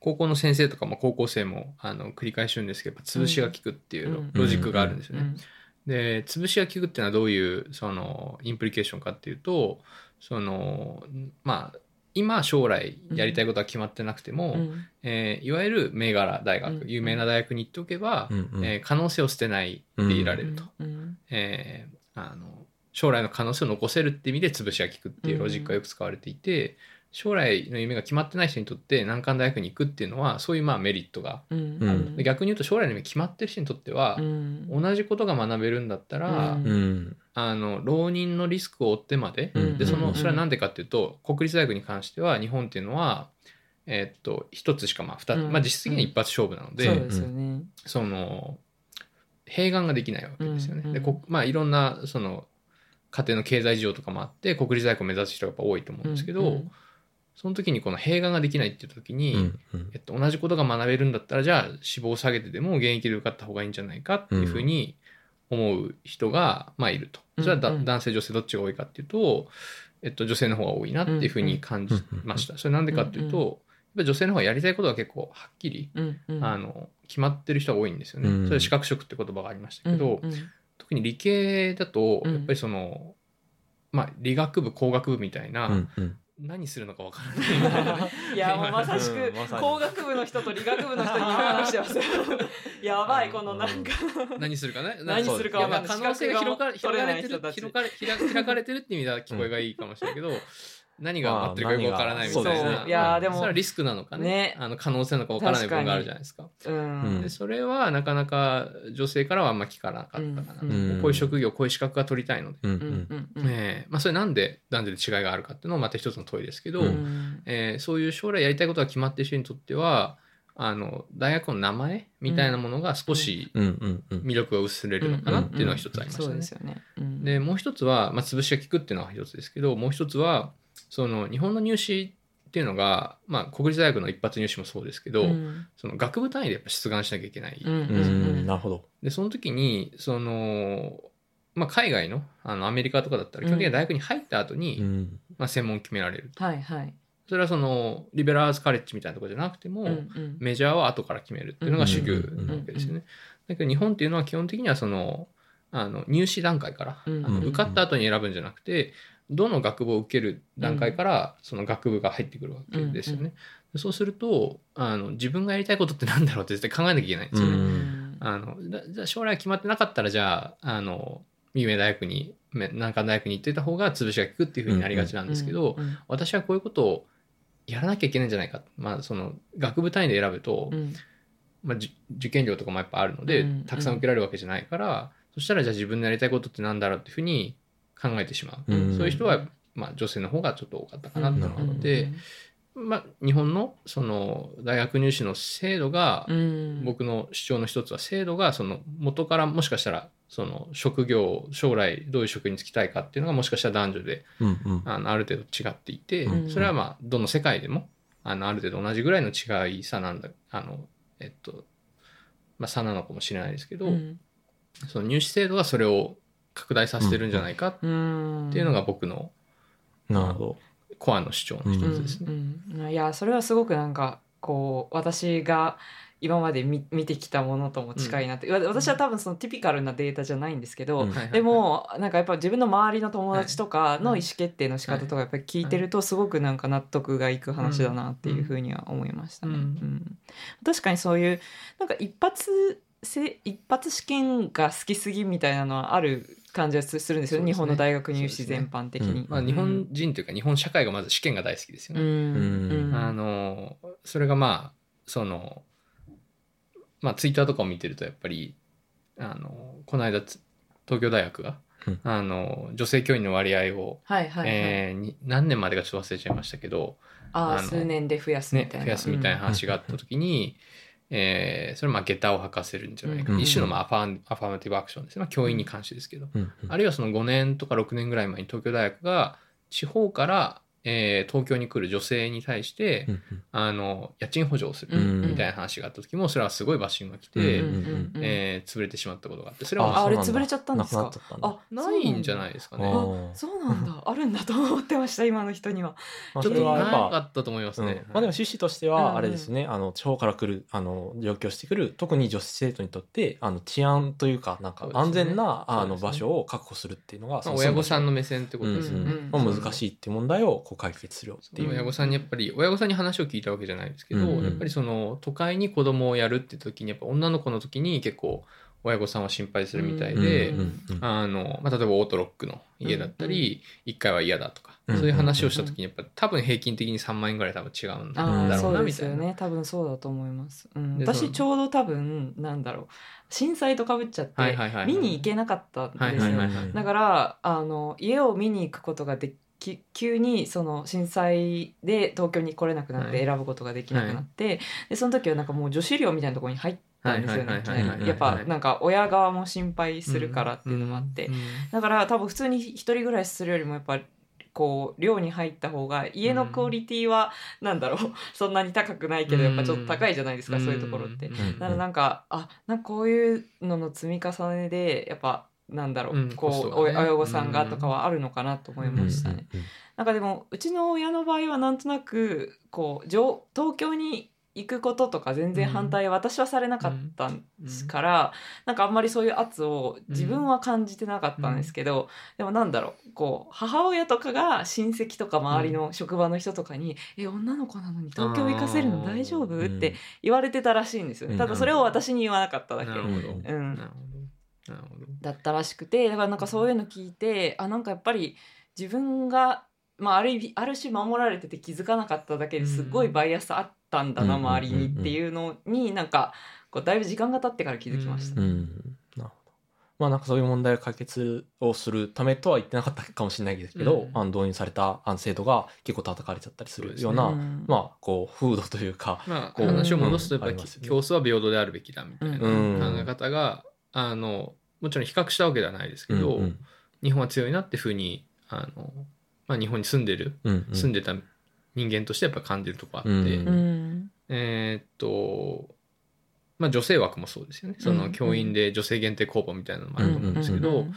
高校の先生とかも高校生もあの繰り返し言うんですけど潰しが効くっていううん。ロジックがあるんですよね。うん。で潰しが効くっていうのはどういうその implication かっていうとそのまあ今将来やりたいことは決まってなくても、うん。えーいわゆる銘柄大学、うん。有名な大学に行っておけば、うんうん。えー可能性を捨てないでいられると、うん。えーあの将来の可能性を残せるって意味で潰しが効くっていうロジックがよく使われていて、将来の夢が決まってない人にとって難関大学に行くっていうのはそういうまあメリットが、うん。うん。で逆に言うと将来の夢決まってる人にとってはう、ん。同じことが学べるんだったら、うん。うん。あの浪人のリスクを負ってまで、うん。でそうん。のそれは何でかっていうと国立大学に関しては日本っていうのはえーっと一つしかまあ二つ、うん。まあ実質的には一発勝負なので、そうですよね。その併願ができないわけですよね。うんでこまあいろんなその家庭の経済事情とかもあって国立大学を目指す人がやっぱ多いと思うんですけど、うんその時にこの併願ができないっていう時に、うんうん。えっと、同じことが学べるんだったらじゃあ志望を下げてでも現役で受かった方がいいんじゃないかっていうふうに思う人が、まあ、いると。それはだ、うんうん。男性女性どっちが多いかっていうと、えっと、女性の方が多いなっていうふうに感じました。それなんでかっていうと、うんやっぱり女性の方がやりたいことが結構はっきり、うん。うんあの決まってる人が多いんですよね。うん。それは視覚色って言葉がありましたけど、うんうん。特に理系だとうん。やっぱりその、まあ、理学部工学部みたいな、うんうん何するのかわからない。いやもうまさしく工学部の人と理学部の人に入学してます。よ やばいこのなんか。何するかね。何するか可能性が広が広がれてる広が開かれてるって意味では聞こえがいいかもしれないけど、何が待ってるかよくわからないみたいな。そういやーでもそれはリスクなのかね。ね。あの可能性なのかわからない部分があるじゃないですか。うん。でそれはなかなか女性からはあんま聞かなかったかな。うん。こういう職業、こういう資格が取りたいので。うんううんんうん。ええ。まあそれなんで男女で違いがあるかっていうのもまた一つの問いですけど、うん。えーそういう将来やりたいことが決まっている人にとっては、あの、大学の名前みたいなものが少し魅力が薄れるのかなっていうのが一つありましたね。そうで。すよね。うん。で、もう一つは、まあ、潰しが効くっていうのが一つですけど、もう一つは、その、日本の入試っていうのが、まあ、国立大学の一発入試もそうですけど、うん。その学部単位でやっぱ出願しなきゃいけない。うん。なるほど。で、その時に、その、まあ、海外の、あの、アメリカとかだったら、基本的には大学に入った後に、うん。まあ、専門決められる。はいはい。それはその、リベラルアーツカレッジみたいなところじゃなくても、うんうん。メジャーは後から決めるっていうのが主流なわけですよね。だけど日本っていうのは基本的にはそのあの入試段階から、うん。あの受かった後に選ぶんじゃなくてどの学部を受ける段階からその学部が入ってくるわけですよね。うんでそうするとあの自分がやりたいことってなんだろうって絶対考えなきゃいけないんですよね。うん。あのだじゃあ将来決まってなかったらじゃああの有名大学にめ難関大学に行ってた方が潰しが効くっていうふうになりがちなんですけど、うん私はこういうことをやらなきゃいけないんじゃないか、まあ、その学部単位で選ぶと、うん。まあ、じ受験料とかもやっぱあるので、うんたくさん受けられるわけじゃないから、そしたらじゃあ自分のやりたいことってなんだろうっていうふうに考えてしまう、うん。そういう人は、まあ、女性の方がちょっと多かったかなっていうのがあるので、まあ、日本のその大学入試の制度が、うん。僕の主張の一つは制度がその元からもしかしたらその職業将来どういう職に就きたいかっていうのがもしかしたら男女でうんうん。あのある程度違っていて、うん。それはまあどの世界でもあのある程度同じぐらいの違い差なんだあのえっとまあ差なのかもしれないですけど、うん。その入試制度がそれを拡大させてるんじゃないかっうん。ていうのが僕のなるほど。コアの主張の一つですね。うんうん。いやそれはすごくなんかこう私が今まで見見てきたものとも近いなって、わ私は多分そのティピカルなデータじゃないんですけど、うんでもなんかやっぱ自分の周りの友達とかの意思決定の仕方とかやっぱり聞いてるとすごくなんか納得がいく話だなっていうふうには思いましたね。うん。うん。確かにそういうなんか一発せ一発試験が好きすぎみたいなのはある感じはすするんですよね日本の大学入試全般的に。まあ、日本人というか日本社会がまず試験が大好きですようね。んうんあのそれがまあそのまあツイッターとかを見てるとやっぱりあのこの間つ東京大学が、うんあの女性教員の割合を、はいはいはい。えーに何年までかちょっと忘れちゃいましたけど、ああ数年で増やすみね、たいな。増やすみたいな話があった時に、えーそれまあ下駄を履かせるんじゃないか、うん。一種のまあアファンアファーマティブアクションです。ね、まあ、教員に関してですけど、うん。うん。あるいはその5年とか6年ぐらい前に東京大学が地方から、えー東京に来る女性に対して、うんうん。あの家賃補助をするうん。みたいな話があった時もそれはすごいバッシングが来て、うんうんえー潰れてしまったことがあってそれはあまああれ潰れちゃったんですか？あないんじゃないですかね。そうなんだ。あるんだと思ってました今の人には。まあそちょっとなれはやっぱかったと思いますね。うん。まあでも趣旨としてうんうん。はあれですね、あの地方から来るあの上京してくる特に女子生徒にとってあの治安というかなんか安全な、あの場所を確保するっていうのが、まあ、親御さんの目線ってことですよね。うんまあ難しいっていう問題を解決するよっていう。親御さんにやっぱり親御さんに話を聞いたわけじゃないですけど、うんうん。やっぱりその都会に子供をやるって時にやっぱ女の子の時に結構親御さんは心配するみたいで、うんうんうんあのまあ、例えばオートロックの家だったり、1階は嫌だとか、うんそういう話をした時にやっぱ多分平均的に3万円ぐらい多分違うんだろうなそうですよみたいな。ね。多分そうだと思います、うん、私ちょうど多分なんだろう。震災とかぶっちゃって、見に行けなかったんですよ、だからあの家を見に行くことができ急にその震災で東京に来れなくなってはい。選ぶことができなくなって、でその時はなんかもう女子寮みたいなところに入ったんですよね。はいはいはいはいはい。やっぱなんか親側も心配するからっていうのもあって、うんだから多分普通に一人暮らしするよりもやっぱこう寮に入った方が家のクオリティはなんだろう？そんなに高くないけどやっぱちょっと高いじゃないですか、そういうところって。んうん。だからなんかあなんかこういうのの積み重ねでやっぱなんだろう、うんこう、ね親御さんがとかはあるのかなと思いましたね。うんうんなんかでもうちの親の場合はなんとなくこう上東京に行くこととか全然反対、私はされなかったから、なんかあんまりそういう圧を自分は感じてなかったんですけど、でもなんだろうこう母親とかが親戚とか周りの職場の人とかに「え女の子なのに東京行かせるの大丈夫?」うんって言われてたらしいんですよね。うんただそれを私に言わなかっただけ。なるほど。うんだったらしくてだからなんかそういうの聞いてあなんかやっぱり自分が、まあ、ある意味ある種守られてて気づかなかっただけですごいバイアスあったんだな、うん周りにっていうのになんかこうだいぶ時間が経ってから気づきました。うん。なるほど。まあなんかそういう問題を解決をするためとは言ってなかったかもしれないですけど、うん。あの導入されたあの制度が結構叩かれちゃったりするような、うんまあこう風土というか、まあ、こう話を戻すとやっぱり競争は平等であるべきだみたいなうん。考え方が、あのもちろん比較したわけではないですけど、うんうん。日本は強いなっていうふうにあの、まあ、日本に住んでる、うんうん。住んでた人間としてやっぱ感じるとこあって、うんうん。えーっと、まあ、女性枠もそうですよね。そのうん。教員で女性限定公募みたいなのもあると思うんですけど、うん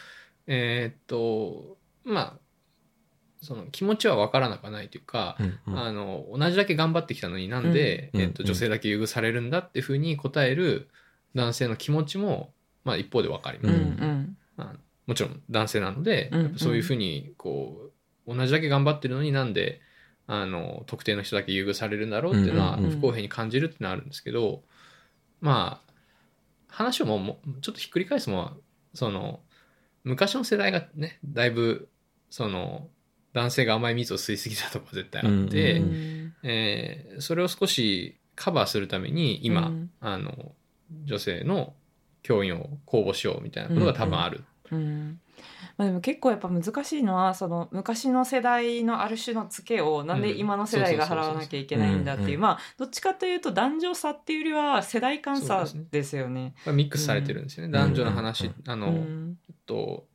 えーっとまあその気持ちは分からなくはないというか、うんうん。あの同じだけ頑張ってきたのになんで、うん。えっとうん女性だけ優遇されるんだっていうふうに答える男性の気持ちも、まあ、一方で分かりまうんす、うん。まあもちろん男性なので、そういうふうにこう同じだけ頑張ってるのになんであの特定の人だけ優遇されるんだろうっていうのは不公平に感じるっていうのはあるんですけど、まあ話をもうちょっとひっくり返すのはその昔の世代がねだいぶその男性が甘い蜜を吸いすぎたとこ絶対あって、ううんん。えーそれを少しカバーするために今、うん。あの女性の教員を公募しようみたいなことが多分ある。うん。まあ、でも結構やっぱ難しいのはその昔の世代のある種のツケをなんで今の世代が払わなきゃいけないんだっていううん。まあどっちかというと男女差っていうよりは世代間差ですよね。ミックスされてるんですよね、ん。男女の話、うん。あの、うん。えっと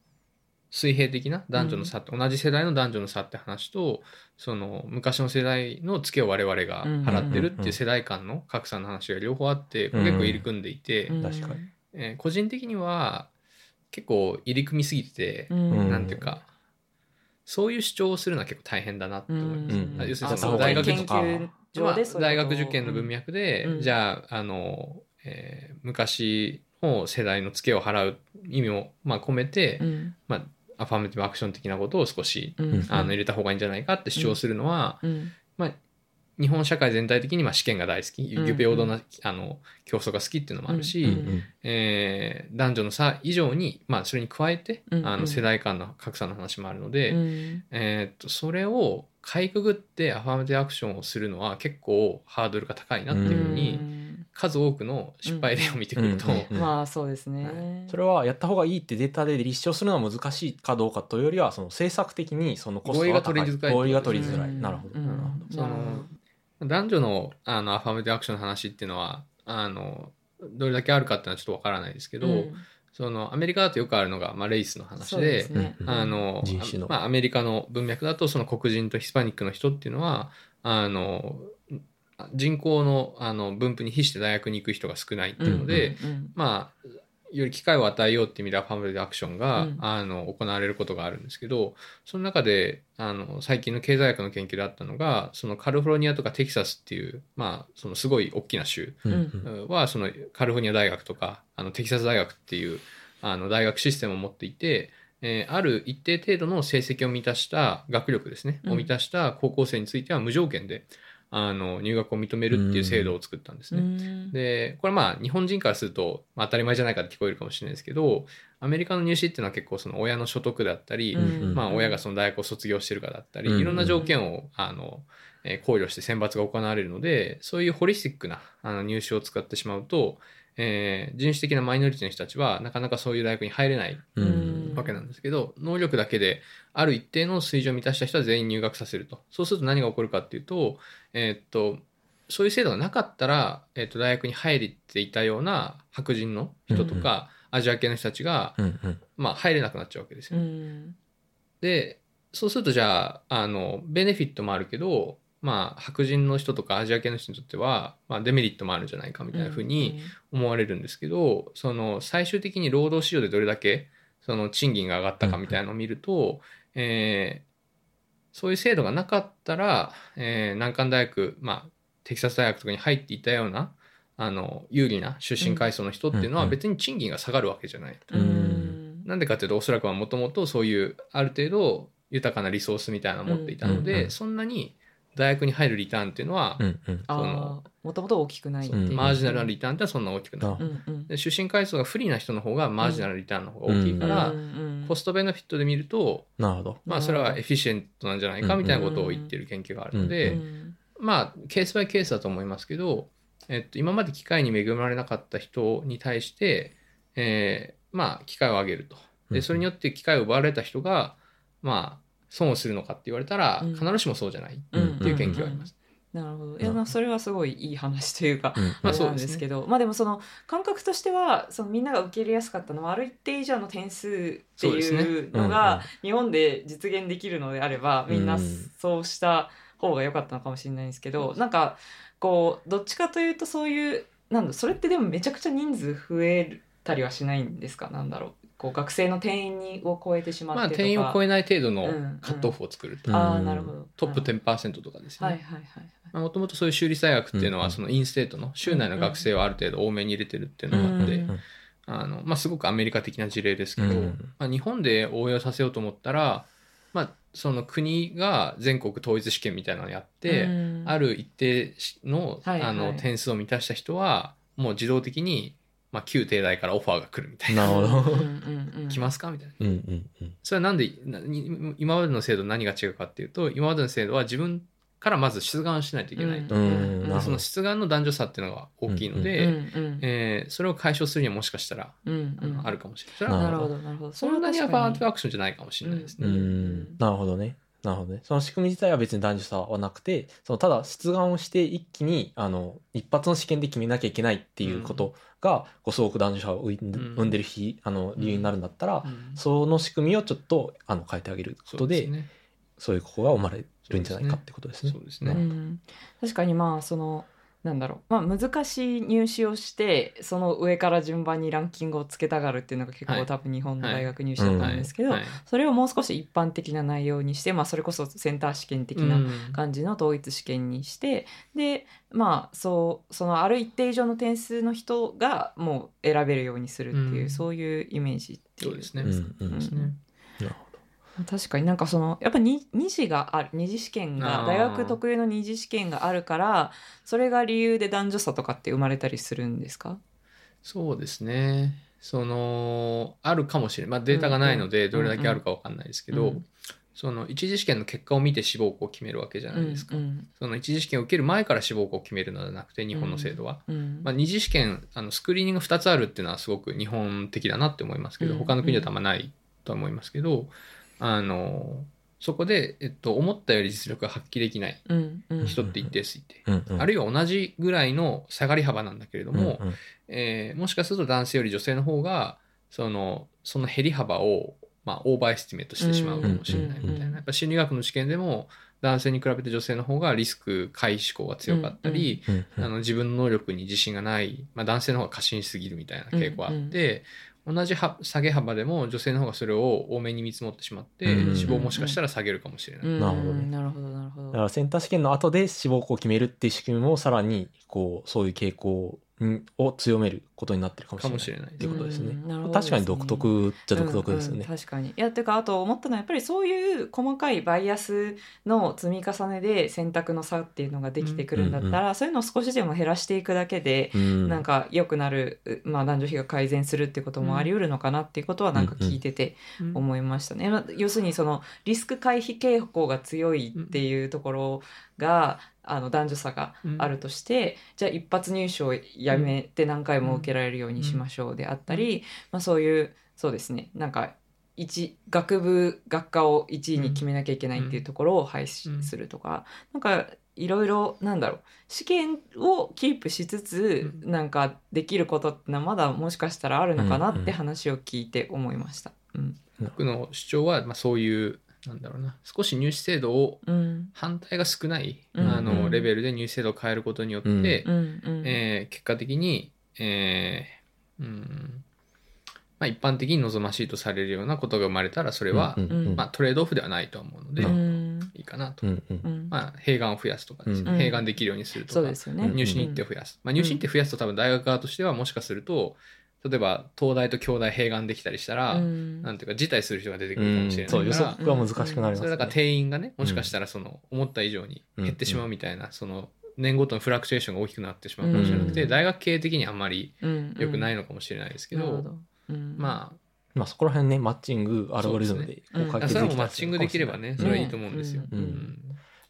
水平的な男女の差って、同じ世代の男女の差って話とその昔の世代のツケを我々が払ってるっていう世代間の格差の話が両方あって、うん。結構入り組んでいて、うん。確かにえー個人的には結構入り組みすぎてて、うん。なんていうかそういう主張をするのは結構大変だなって思います、うん。要するにあその大学研究上でそういうこと。を大学受験の文脈で、うん。じゃああの、えー昔の世代のツケを払う意味を、まあ、込めて、うん。まあ、アファーメティブアクション的なことを少し、うん。あの入れた方がいいんじゃないかって主張するのは、うん。まあ、日本社会全体的にまあ試験が大好き、うん平等なあの競争が好きっていうのもあるし、うんうんえー男女の差以上に、まあ、それに加えて、うんあの世代間の格差の話もあるので、うん。えーっとそれをかいくぐってアファーメティブアクションをするのは結構ハードルが高いなっていうふうに、数多くの失敗例を見てくると、うんうんうん。まあそうですね。それはやった方がいいってデータで立証するのは難しいかどうかというよりはその政策的にそのコストが高い。合意が取りづらい合意が取りづらい、うんなるほど、うん。なるほど。その男女のあのアファーメティブアクションの話っていうのはあのどれだけあるかっていうのはちょっとわからないですけど、うん。そのアメリカだとよくあるのが、まあ、レイスの話であのまあ、アメリカの文脈だとその黒人とヒスパニックの人っていうのはあの人口のあの分布に比して大学に行く人が少ないっていうので、うんうん。まあより機会を与えようっていう意味ではファミリーアクションが、うん。あの行われることがあるんですけどその中であの最近の経済学の研究であったのがそのカリフォルニアとかテキサスっていう、まあ、そのすごい大きな州うんうん。はそのカリフォルニア大学とかあのテキサス大学っていうあの大学システムを持っていて、えーある一定程度の成績を満たした学力ですね、うん。を満たした高校生については無条件であの入学を認めるっていう制度を作ったんですね。うん。でこれまあ日本人からすると、まあ、当たり前じゃないかって聞こえるかもしれないですけどアメリカの入試っていうのは結構その親の所得だったり、うんまあ、親がその大学を卒業してるかだったり、うん。いろんな条件をあの、えー考慮して選抜が行われるのでそういうホリスティックなあの入試を使ってしまうと、えー人種的なマイノリティの人たちはなかなかそういう大学に入れない。うんわけなんですけど能力だけである一定の水準を満たした人は全員入学させると。そうすると何が起こるかっていうと,、えーっとそういう制度がなかったら、えーっと大学に入っていたような白人の人とか、アジア系の人たちが、うんうん。まあ、入れなくなっちゃうわけですよ。うんでそうするとじゃああのベネフィットもあるけど、まあ、白人の人とかアジア系の人にとっては、まあ、デメリットもあるんじゃないかみたいなふうに思われるんですけど、その最終的に労働市場でどれだけその賃金が上がったかみたいなのを見ると、えーそういう制度がなかったら、えー難関大学、まあ、テキサス大学とかに入っていたようなあの有利な出身階層の人っていうのはうん別に賃金が下がるわけじゃない。なんでかっていうとおそらくはもともとそういうある程度豊かなリソースみたいなのを持っていたので、そんなに大学に入るリターンっていうのは、うんうんあそのあもともと大きくないマージナルなリターンってのはそんな大きくない。あうんうんで出身階層が不利な人の方がマージナルリターンの方が大きいから、うんうんコストベネフィットで見ると、なるほど。まあ、それはエフィシエントなんじゃないかみたいなことを言ってる研究があるので、うんまあケースバイケースだと思いますけど、えっと、今まで機会に恵まれなかった人に対して、えーまあ機会を上げると。うんでそれによって機会を奪われた人が、まあ、損をするのかって言われたら、うん。必ずしもそうじゃないっうん。ていう研究があります。なるほど。いやまあそれはすごいいい話というかうんまああれなそうんですねですけど、まあでもその感覚としてはそのみんなが受け入れやすかったのはある一定以上の点数ってそうですいうのが日本で実現できるのであればみんなうんそうした方が良かったのかもしれないんですけど、なんかこうどっちかというとそういうなんだそれってでもめちゃくちゃ人数増えたりはしないんです。かなんだろうこう学生の定員にを超えてしままあ、ってとか、定員を超えない程度のうんカットオフを作ると、う。んああなるほど。トップ10%とかですね。はいはいはいもともとそういう州立大学っていうのは、うんそのインステートの州内の学生をある程度多めに入れてるっていうのがあって、うんあのまあ、すごくアメリカ的な事例ですけど、うんまあ、日本で応用させようと思ったら、まあ、その国が全国統一試験みたいなのをやって、うん。ある一定の,、あの点数を満たした人はもう自動的に、まあ、旧帝大からオファーが来るみたいな。なるほど。うんうんうん来ますか？みたいな。うんうんうん。それはなんでなに今までの制度何が違うかっていうと今までの制度は自分からまず出願しないといけないと。うんなるほどその出願の男女差っていうのが大きいので、うんうんえーそれを解消するにはもしかしたら、うんうんあるかもしれない。なるほどなるほどそんなにアファーティブはアクションじゃないかもしれないですうね。ん。なるほどね。なるほどね。その仕組み自体は別に男女差はなくて、そのただ出願をして一気に、あの、一発の試験で決めなきゃいけないっていうことが、こうすごく男女差を生んでうん。生んでる日、あの、理由になるんだったら、うん。その仕組みをちょっと、あの、変えてあげることで、そうですね。そういう子が生まれるんじゃないかってことですね。そうですね。うん、確かにまあそのなんだろう、まあ、難しい入試をしてその上から順番にランキングをつけたがるっていうのが結構、はい。多分日本の大学入試だと思うんですけど、はい。それをもう少し一般的な内容にして、まあ、それこそセンター試験的なうん。感じの統一試験にして、でまあそうそのある一定以上の点数の人がもう選べるようにするっていう、うん。そういうイメージっていうそうですね。うん確かになんかそのやっぱ二二次がある二次試験が大学特有の二次試験があるからそれが理由で男女差とかって生まれたりするんですか？そうですね。その、あるかもしれない。まあデータがないので、うんどれだけあるかわかんないですけど、うんその一次試験の結果を見て志望校を決めるわけじゃないですか。うんその一次試験を受ける前から志望校を決めるのではなくて、日本の制度は。うんまあ、二次試験あのスクリーニング2つあるっていうのはすごく日本的だなって思いますけど、うん他の国だとあんまないとは思いますけど、あのそこで、えっと、思ったより実力が発揮できないうんうん。人って一定数いて、ど。うんうん。あるいは同じぐらいの下がり幅なんだけれども、うんうん。えーもしかすると男性より女性の方がそのその減り幅を、まあ、 overestimate してしまうかもしれないみたいうんうんうん。なやっぱ心理学の知見でも男性に比べて女性の方がリスク回避志向が強かったり、うんうんあの自分の能力に自信がない、まあ、男性の方が過信しすぎるみたいな傾向があって、同じは下げ幅でも女性の方がそれを多めに見積もってしまって、うん志望もしかしたら下げるかもしれない。うんなるほどね。なるほどなるほど。だからセンター試験の後で志望校を決めるっていう仕組みもさらにこうそういう傾向にを強めることになってるかもしれない。かもしれないっていうことですね。うんなるほど確かに独特っちゃ独特ですよね。うんうん、確かに。いやてかあと思ったのはやっぱりそういう細かいバイアスの積み重ねで選択の差っていうのができてくるんだったら、そういうのを少しでも減らしていくだけで、うん。なんか良くなる、うまあ、男女比が改善するっていうこともあり得るのかなっていうことはなんか聞いててうん。思いましたね。まあ要するにそのリスク回避傾向が強いっていうところが、あの男女差があるとして、じゃあ一発入試をやめて何回も受けられるようにしましょうであったり、まあ、そういうそうですね。なんか一学部学科を1位に決めなきゃいけないっていうところを廃止するとか、なんかいろいろなんだろう。試験をキープしつつ、うなんかできることってのはまだもしかしたらあるのかなうんうんって話を聞いて思いました。うん。僕の主張は、まあ、そういうなんだろうな。少し入試制度をうん。反対が少ない、うん。あのうん。レベルで入試制度を変えることによって、うん。えー結果的に、えーうん。まあ、一般的に望ましいとされるようなことが生まれたらそれは、まあ、トレードオフではないと思うので、いいかなと、まあ、併願を増やすとかですね、うん。併願できるようにするとか。そうですよね。うん。入試日程を増やす、まあ、入試日程増やすと多分大学側としてはもしかすると例えば東大と京大併願できたりしたら、うん。なんていうか辞退する人が出てくるかうんもしれないそう予から、測が難しくなりますね。それだから定員がねもしかしたらその思った以上に減ってしまうみたいな、その年ごとのフラクチュエーションが大きくなってしまうかもしれなくて、うん。大学経営的にあんまりうん。良くないのかもしれないですけど、なるほど。うん。ままあそこら辺ねマッチングアルゴリズムでこうそうですね。あ解決それはもうマッチングできればねそれはいいと思うんですよ。うん。うん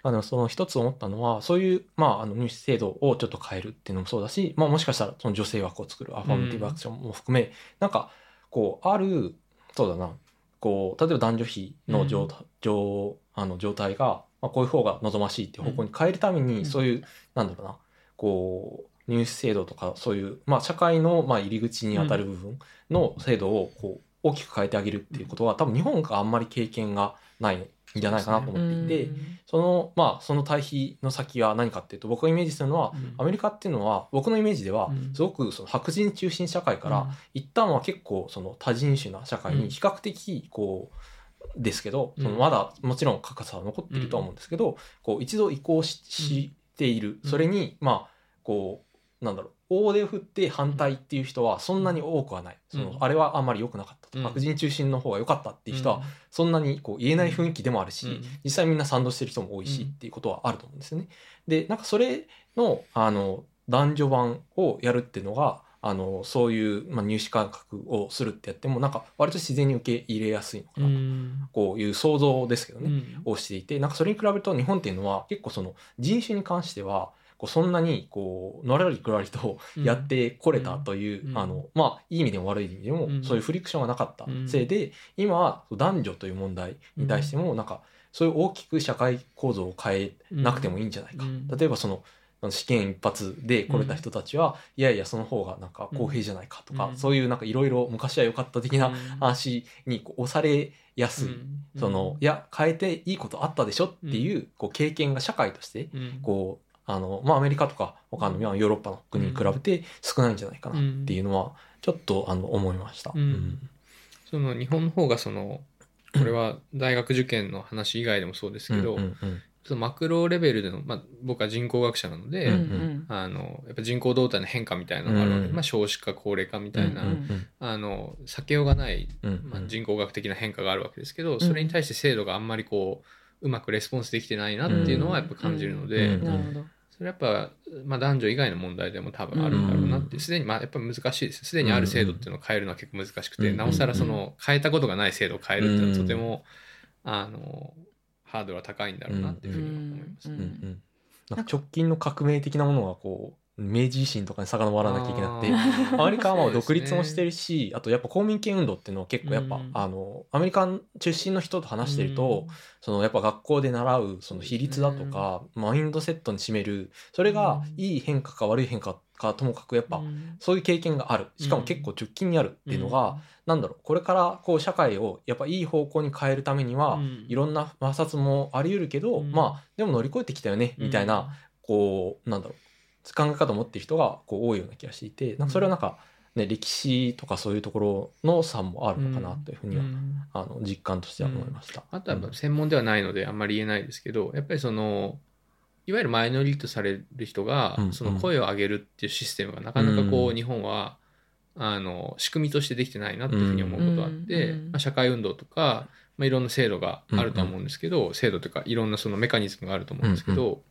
まあでもその一つ思ったのは、そういう、まあ、あの入試制度をちょっと変えるっていうのもそうだし、まあもしかしたらその女性枠を作るアファーメティブアクションも含め、なんか、こう、ある、そうだな、こう、例えば男女比の状,、状あの状態が、まあ、こういう方が望ましいっていう方向に変えるために、うん。そういう、なんだろうな、こう、入試制度とか、そういう、まあ社会の、まあ、入り口にあたる部分の制度を、こう、大きく変えてあげるっていうことは、多分日本があんまり経験がないんじゃないかなと思っていて、そのまあその対比の先は何かっていうと僕がイメージするのは、うん。アメリカっていうのは僕のイメージではうん。すごくその白人中心社会から、一旦は結構その多人種な社会に比較的こうですけど、うん。そのまだもちろん格差は残っているとは思うんですけど、こう一度移行ししている。うんそれにまあこうなんだろう大手を振って反対っていう人はそんなに多くはない、そのうんあれはあんまり良くなかったと、うん。白人中心の方が良かったっていう人はそんなにこう言えない雰囲気でもあるし、うん。実際みんな賛同してる人も多いし、うん。っていうことはあると思うんですよね。でなんかそれのあの男女版をやるっていうのがあのそういう、まあ、入試感覚をするってやってもなんか割と自然に受け入れやすいのかうなと、ん。こういう想像ですけどね、うん。をしていてなんかそれに比べると日本っていうのは結構その人種に関してはこうそんなにこうのらりくらりとやってこれたという、うん。あのまあいい意味でも悪い意味でも、うん。そういうフリクションがなかったせいで、今は男女という問題に対してもなんかそういう大きく社会構造を変えなくてもいいんじゃないか、うん。例えばその試験一発で来れた人たちは、いやいやその方がなんか公平じゃないかとか、うん。そういうなんかいろいろ昔は良かった的なうん。話に押されやすい、うん。そのいや変えていいことあったでしょっていう,、こう経験が社会としてうん。こうあの、まあ、アメリカとか他のまあヨーロッパの国に比べて少ないんじゃないかなっていうのはちょっとあの思いました。うん。その日本の方がそのこれは大学受験の話以外でもそうですけど、うんうんうん。そのマクロレベルでの、まあ、僕は人口学者なので、うんうん。あのやっぱ人口動態の変化みたいなのがあるので、うんまあ、少子化高齢化みたいな、うんうんあの避けようがない、うんうん。まあ、人口学的な変化があるわけですけど、それに対して制度があんまりこううまくレスポンスできてないなっていうのはやっぱ感じるので、うん。なるほど。それやっぱ、まあ、男女以外の問題でも多分あるんだろうなってすでにまあやっぱ難しいです。すでにある制度っていうのを変えるのは結構難しくて、うん。なおさらその変えたことがない制度を変えるっていうのはとても、あのハードルは高いんだろうなっていうふうに思います。うん。うん。うん。なんか直近の革命的なものがこう明治維新とかに遡らなきゃいけなくてアメリカはもう独立もしてるるし、あとやっぱ公民権運動っていうのは結構やっぱ、うんあのアメリカ出身の人と話してると、そのやっぱ学校で習うその比率だとか、マインドセットに占める。それがうんいい変化か悪い変化かともかくやっぱ、うんそういう経験がある。しかも結構直近にあるっていうのが、なんだろうこれからこう社会をやっぱいい方向に変えるためには、うん。いろんな摩擦もあり得るけど、うん。まあでも乗り越えてきたよねみたいな、こうなんだろう考え方を持ってる人がこう多いような気がしていてなんかそれはなんか、ね、歴史とかそういうところの差もあるのかなというふうには、うん。あの実感としては思いました。あとはやっぱ専門ではないのであんまり言えないですけどやっぱりそのいわゆるマイノリティとされる人がうん。その声を上げるっていうシステムがなかなかこううん。日本はあの仕組みとしてできてないなっていうふうに思うことがあってうん。まあ社会運動とかまあいろんな制度があるとは思うんですけど制度というかいろんなそのメカニズムがあると思うんですけど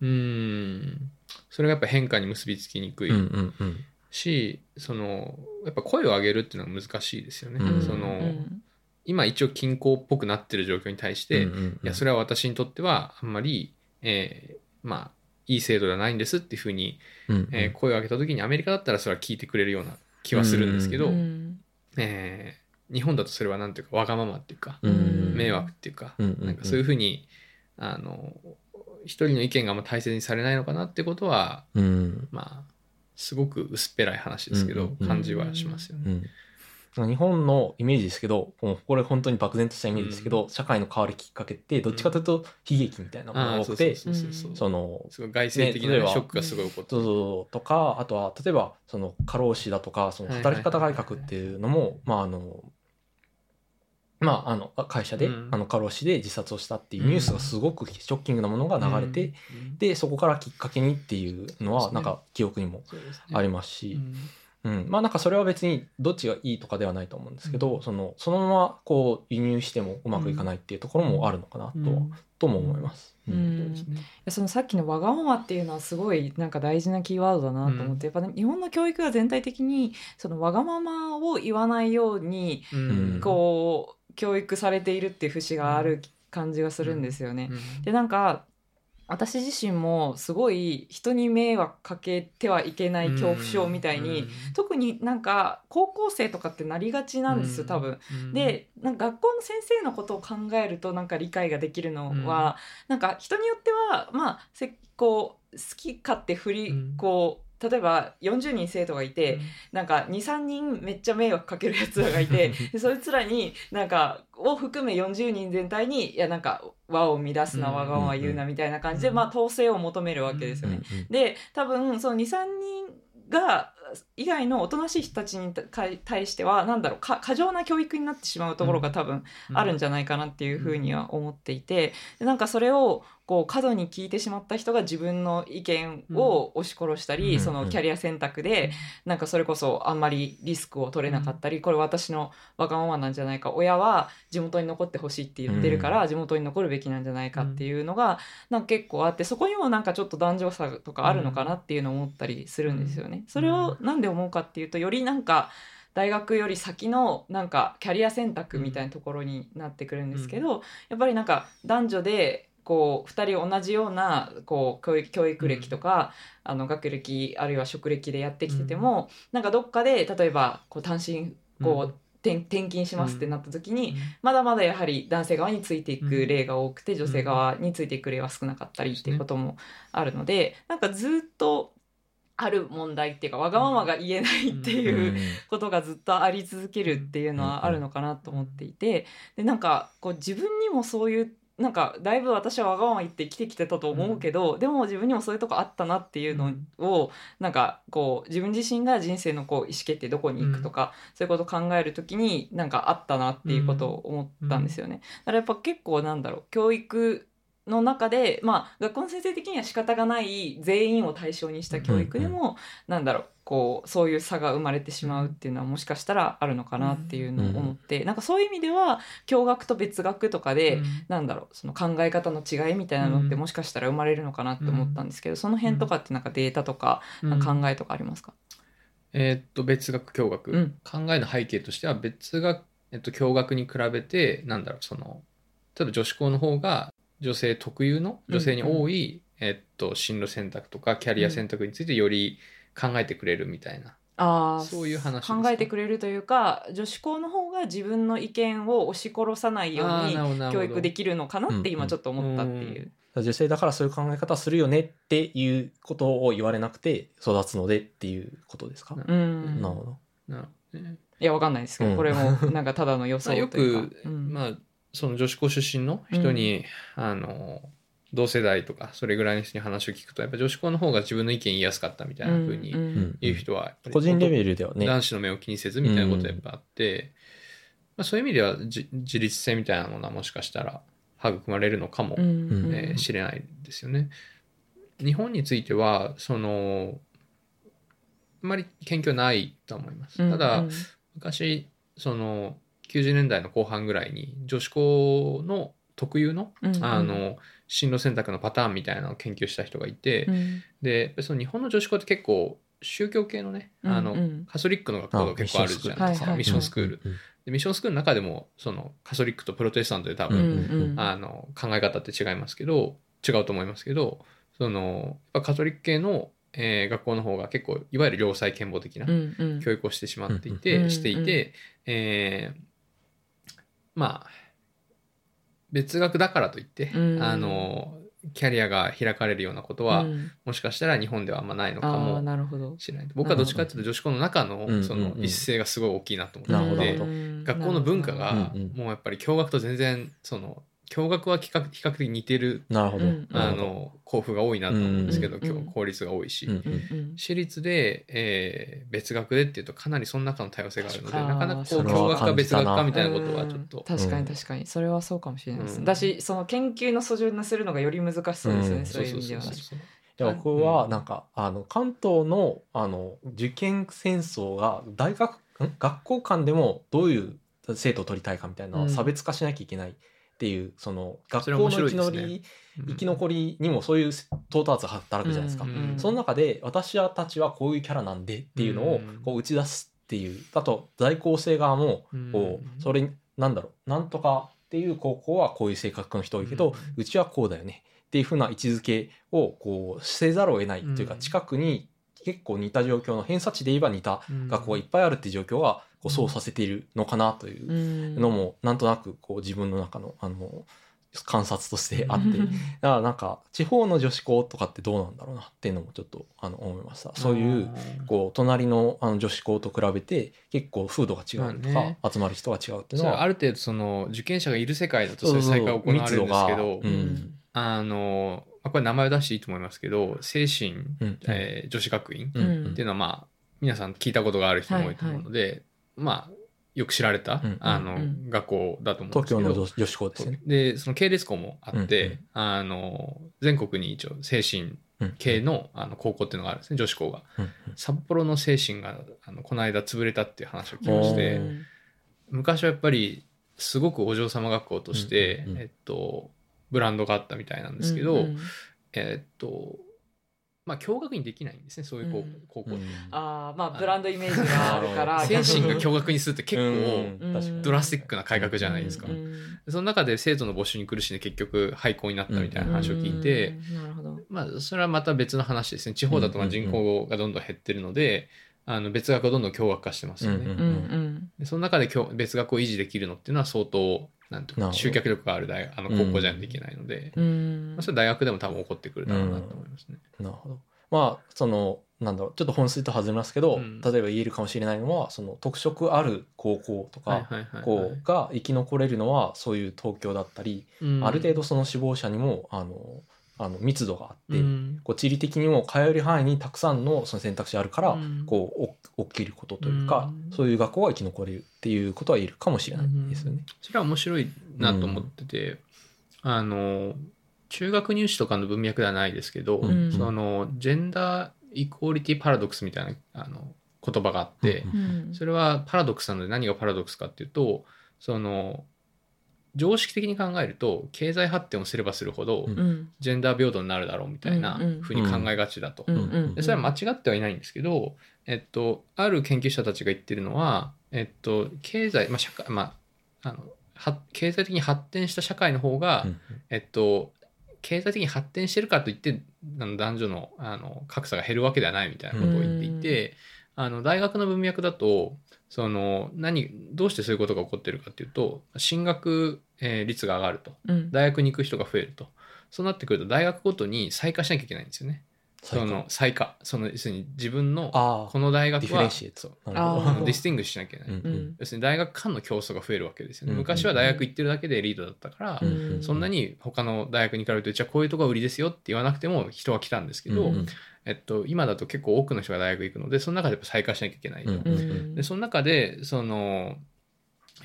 うーんそれがやっぱ変化に結びつきにくいうんうんうん。しそのやっぱ声を上げるっていうのは難しいですよね。うん。そのうん。今一応均衡っぽくなってる状況に対して、うんうんうん。いやそれは私にとってはあんまり、えーまあいい制度ではないんですっていうふうに、うんうん。えー声を上げた時にアメリカだったらそれは聞いてくれるような気はするんですけど、うん。えー日本だとそれはなんていうかわがままっていうか、うん。迷惑っていうか、うんうんうん。なんかそういうふうにあの一人の意見があんま大切にされないのかなってことはうん。まあすごく薄っぺらい話ですけど、うん。うんうん感じはしますよね。うん。日本のイメージですけどこれ本当に漠然としたイメージですけど、社会の変わるきっかけってどっちかというと悲劇みたいなものああが多くて、その外生的な、ショックがすごい起こってそうそうとかあとは例えばその過労死だとかその働き方改革っていうのもまああのまああの会社で、うん。あの過労死で自殺をしたっていうニュースがすごくショッキングなものが流れて、うん。でそこからきっかけにっていうのはなんか記憶にもありますし、うん。うん、まあなんかそれは別にどっちがいいとかではないと思うんですけど、そのそのままこう輸入してもうまくいかないっていうところもあるのかなと,、うん。とも思います。ううん。そのさっきのわがままっていうのはすごいなんか大事なキーワードだなと思って、やっぱね日本の教育が全体的にそのわがままを言わないようにうん。こう教育されているっていう節がある感じがするんですよね。うん。でなんか私自身もすごい人に迷惑かけてはいけない恐怖症みたいに、特になんか高校生とかってなりがちなんですよ多分。うん、でなんか学校の先生のことを考えるとなんか理解ができるのは、なんか人によってはまあせこう好き勝手振り、うん。こう例えば40人生徒がいて、なんか23人めっちゃ迷惑かけるやつらがいて でそいつらになんかを含め40人全体にいやなんか和を乱すなうんわがまま言うなみたいな感じで、うん。まあ統制を求めるわけですよね。で多分その23人が以外のおとなしい人たちに対対してはなんだろうか過剰な教育になってしまうところが多分あるんじゃないかなっていうふうには思っていてでなんかそれをこう過度に聞いてしまった人が自分の意見を押し殺したり、うん。そのキャリア選択でなんかそれこそあんまりリスクを取れなかったり、これ私のわがままなんじゃないか親は地元に残ってほしいって言ってるから、地元に残るべきなんじゃないかっていうのがなんか結構あってそこにもなんかちょっと男女差とかあるのかなっていうのを思ったりするんですよね。それをなんで思うかっていうとよりなんか大学より先のなんかキャリア選択みたいなところになってくるんですけど、やっぱりなんか男女でこう2人同じようなこう教育教育歴とか、あの学歴あるいは職歴でやってきてても、なんかどっかで例えばこう単身こう、転転勤しますってなった時に、まだまだやはり男性側についていく例が多くて、女性側についていく例は少なかったりっていうこともあるので、なんかずっとある問題っていうかわがままが言えないっていうことがずっとあり続けるっていうのはあるのかなと思っていてでなんかこう自分にもそういうなんかだいぶ私はわがまま言って生きてきてたと思うけど、でも自分にもそういうとこあったなっていうのを、なんかこう自分自身が人生のこう意思決定どこに行くとか、そういうことを考えるときになんかあったなっていうことを思ったんですよね。だからやっぱ結構なんだろう教育の中でまあ学校の先生的には仕方がない全員を対象にした教育でも、なんだろうこうそういう差が生まれてしまうっていうのはもしかしたらあるのかなっていうのを思って、なんかそういう意味では共学と別学とかで、なんだろうその考え方の違いみたいなのってうんもしかしたら生まれるのかなって思ったんですけど、その辺とかってなんかデータとか考えとかありますか、えーっと別学共学、うん。考えの背景としては別学、えっと、共学に比べてなんだろうその例えば女子校の方が女性特有の女性に多い、えっと、進路選択とかキャリア選択についてより考えてくれるみたいな、あーそういう話ですか？考えてくれるというか女子校の方が自分の意見を押し殺さないように教育でききるのかなって今ちょっと思ったっていう。女性だからそういう考え方するよねっていうことを言われなくて育つのでっていうことですか、なうん。なるほど。いやわかんないですけど、うん。これもなんかただの予想まあ、というか。よく、うん。まあその女子校出身の人に、あの同世代とかそれぐらいの人に話を聞くとやっぱ女子校の方が自分の意見言いやすかったみたいな風にうんうん言う人はやっぱり個人レベルではね。男子の目を気にせずみたいなことやっぱあって、まあ、そういう意味ではじ自立性みたいなものはもしかしたら育まれるのかもうんうんえー知れないですよね。日本についてはそのあんまり研究はないと思います。ただ、うん昔その90年代の後半ぐらいに女子校の特有の,、うんうん。あの進路選択のパターンみたいなのを研究した人がいて、うん。でその日本の女子校って結構宗教系のね、あのうん。うんカソリックの学校が結構あるじゃないですか。あミッションスクール。ミッションスクール。の中でもそのカソリックとプロテスタントで多う分、んうん。あの考え方って違いますけど違うと思いますけどそのやっぱカトリック系の、えー学校の方が結構いわゆる良妻賢母的なうんうん。教育をしてしまっていて、うん。していて、えーまあ別学だからといって、うん。あのキャリアが開かれるようなことは、うん。もしかしたら日本ではあんまないのかもなるほど。しれない。僕はどっちかっていうと女子校の中のうんその一斉がすごい大きいなと思なるほど。ってうん。学校の文化がもうやっぱり共学と全然その共学は比較比較的似てるなるほど。うん。あの交付が多いなと思うんですけど、うん。今日公立が多いし、うん。私立で、えー別学でっていうとかなりその中の多様性があるのでなかなかこそう共学か別学かみたいなことはちょっうん。と。確かに確かに。それはそうかもしれないです、うん。だしその研究の素準にするのがより難しそうですね、うん。そういう意味では。そうそうそういや僕はなんか、あの関東のあの受験戦争が大学ん学校間でもどういう生徒を取りたいかみたいな差別化しなきゃいけないっていう、その学校の生き白いですね。うん。生き残りにもそういう到達が働くじゃないですか。うん。その中で私たちはこういうキャラなんでっていうのをうん。こう打ち出すっていう。あと在校生側もこうん。うそれになんだろうなんとかっていう高校はこういう性格の人多いけど、うちはこうだよねっていうふうな位置づけをこうせざるを得ないっていうか、うん。近くに結構似た状況の偏差値で言えば似たうん学校がいっぱいあるっていう状況がこうそうさせているのかなといううん。のもなんとなくこう自分の中のあの観察としてあって。だからなんか地方の女子校とかってどうなんだろうなっていうのもちょっとあの思いました。そういうこう隣のあの女子校と比べて結構風土が違うとか、集まる人が違うっていうそのはある程度その受験者がいる世界だとそそういう再開が行われるんですけど、あのまあこれ名前を出していいと思いますけど精神、うん。えー女子学院っていうのはまあ皆さん聞いたことがある人も多いと思うので、まあよく知られた、うんあの、うん。学校だと思うんですけど。東京の女女子校ですよね。でその系列校もあって、あの全国に一応精神うん。系のあの高校っていうのがあるんですね女子校が。うん札幌の精神があのこの間潰れたっていう話を聞きましおてー昔はやっぱりすごくお嬢様学校として、うんうんうん。えっと、ブランドがあったみたいなんですけど、うんうん。えっとまあ共学にできないんですねそういう高,、うん。高校。って。ああまあブランドイメージがあるから。精神が日共学にするって結構、うん。確かに。ドラスティックな改革じゃないですか。その中で生徒の募集に苦しんで結局廃校になったみたいな話を聞いて、なるほど。まあそれはまた別の話ですね。地方だとまあ人口がどんどん減ってるので、あの別学がどんどん共学化してますよね。うんうんうん。でその中で共別学を維持できるのっていうのは相当なんていうなるほど。か集客力がある大あの高校じゃないといけないので、うん。まあ、それ大学でも多分起こってくるだろうなと思いますね。なるほど。まあそのなんだろうちょっと本数と外れますけど、うん。例えば言えるかもしれないのはその特色ある高校とか、こうが生き残れるのはそういう東京だったり、うん。ある程度その志望者にもあのあの密度があって、うん。こう地理的にも通える範囲にたくさんのその選択肢あるから、うん。こうお起きることというか、うん。そういう学校が生き残れるっていうことは言えるかもしれないですよね。それは面白いなと思ってて、あの中学入試とかの文脈ではないですけど、うん。そのジェンダーイクオリティパラドックスみたいなあの言葉があって、うん。うん。それはパラドックスなので何がパラドックスかっていうとその常識的に考えると経済発展をすればするほど、ジェンダー平等になるだろうみたいなふうに考えがちだと。でそれは間違ってはいないんですけど、えっと、ある研究者たちが言ってるのは、えっと、経済、まあ社会まあ、あのは経済的に発展した社会の方が、うんえっと、経済的に発展してるからといって男女のあの格差が減るわけではないみたいなことを言っていて、あの大学の文脈だとその何どうしてそういうことが起こってるかっていうと進学、えー率が上がると。うん。大学に行く人が増えると。そうなってくると大学ごとに再化しなきゃいけないんですよね。その再化その要するに自分のあこの大学はディスティングしなきゃいけない。うんうん。要するに大学間の競争が増えるわけですよね。うん昔は大学行ってるだけでエリートだったから、うんそんなに他の大学に比べてじゃあこういうとこが売りですよって言わなくても人は来たんですけど、うんうんえっと、今だと結構多くの人が大学行くのでその中でやっぱ再化しなきゃいけないと。うんうんでその中でその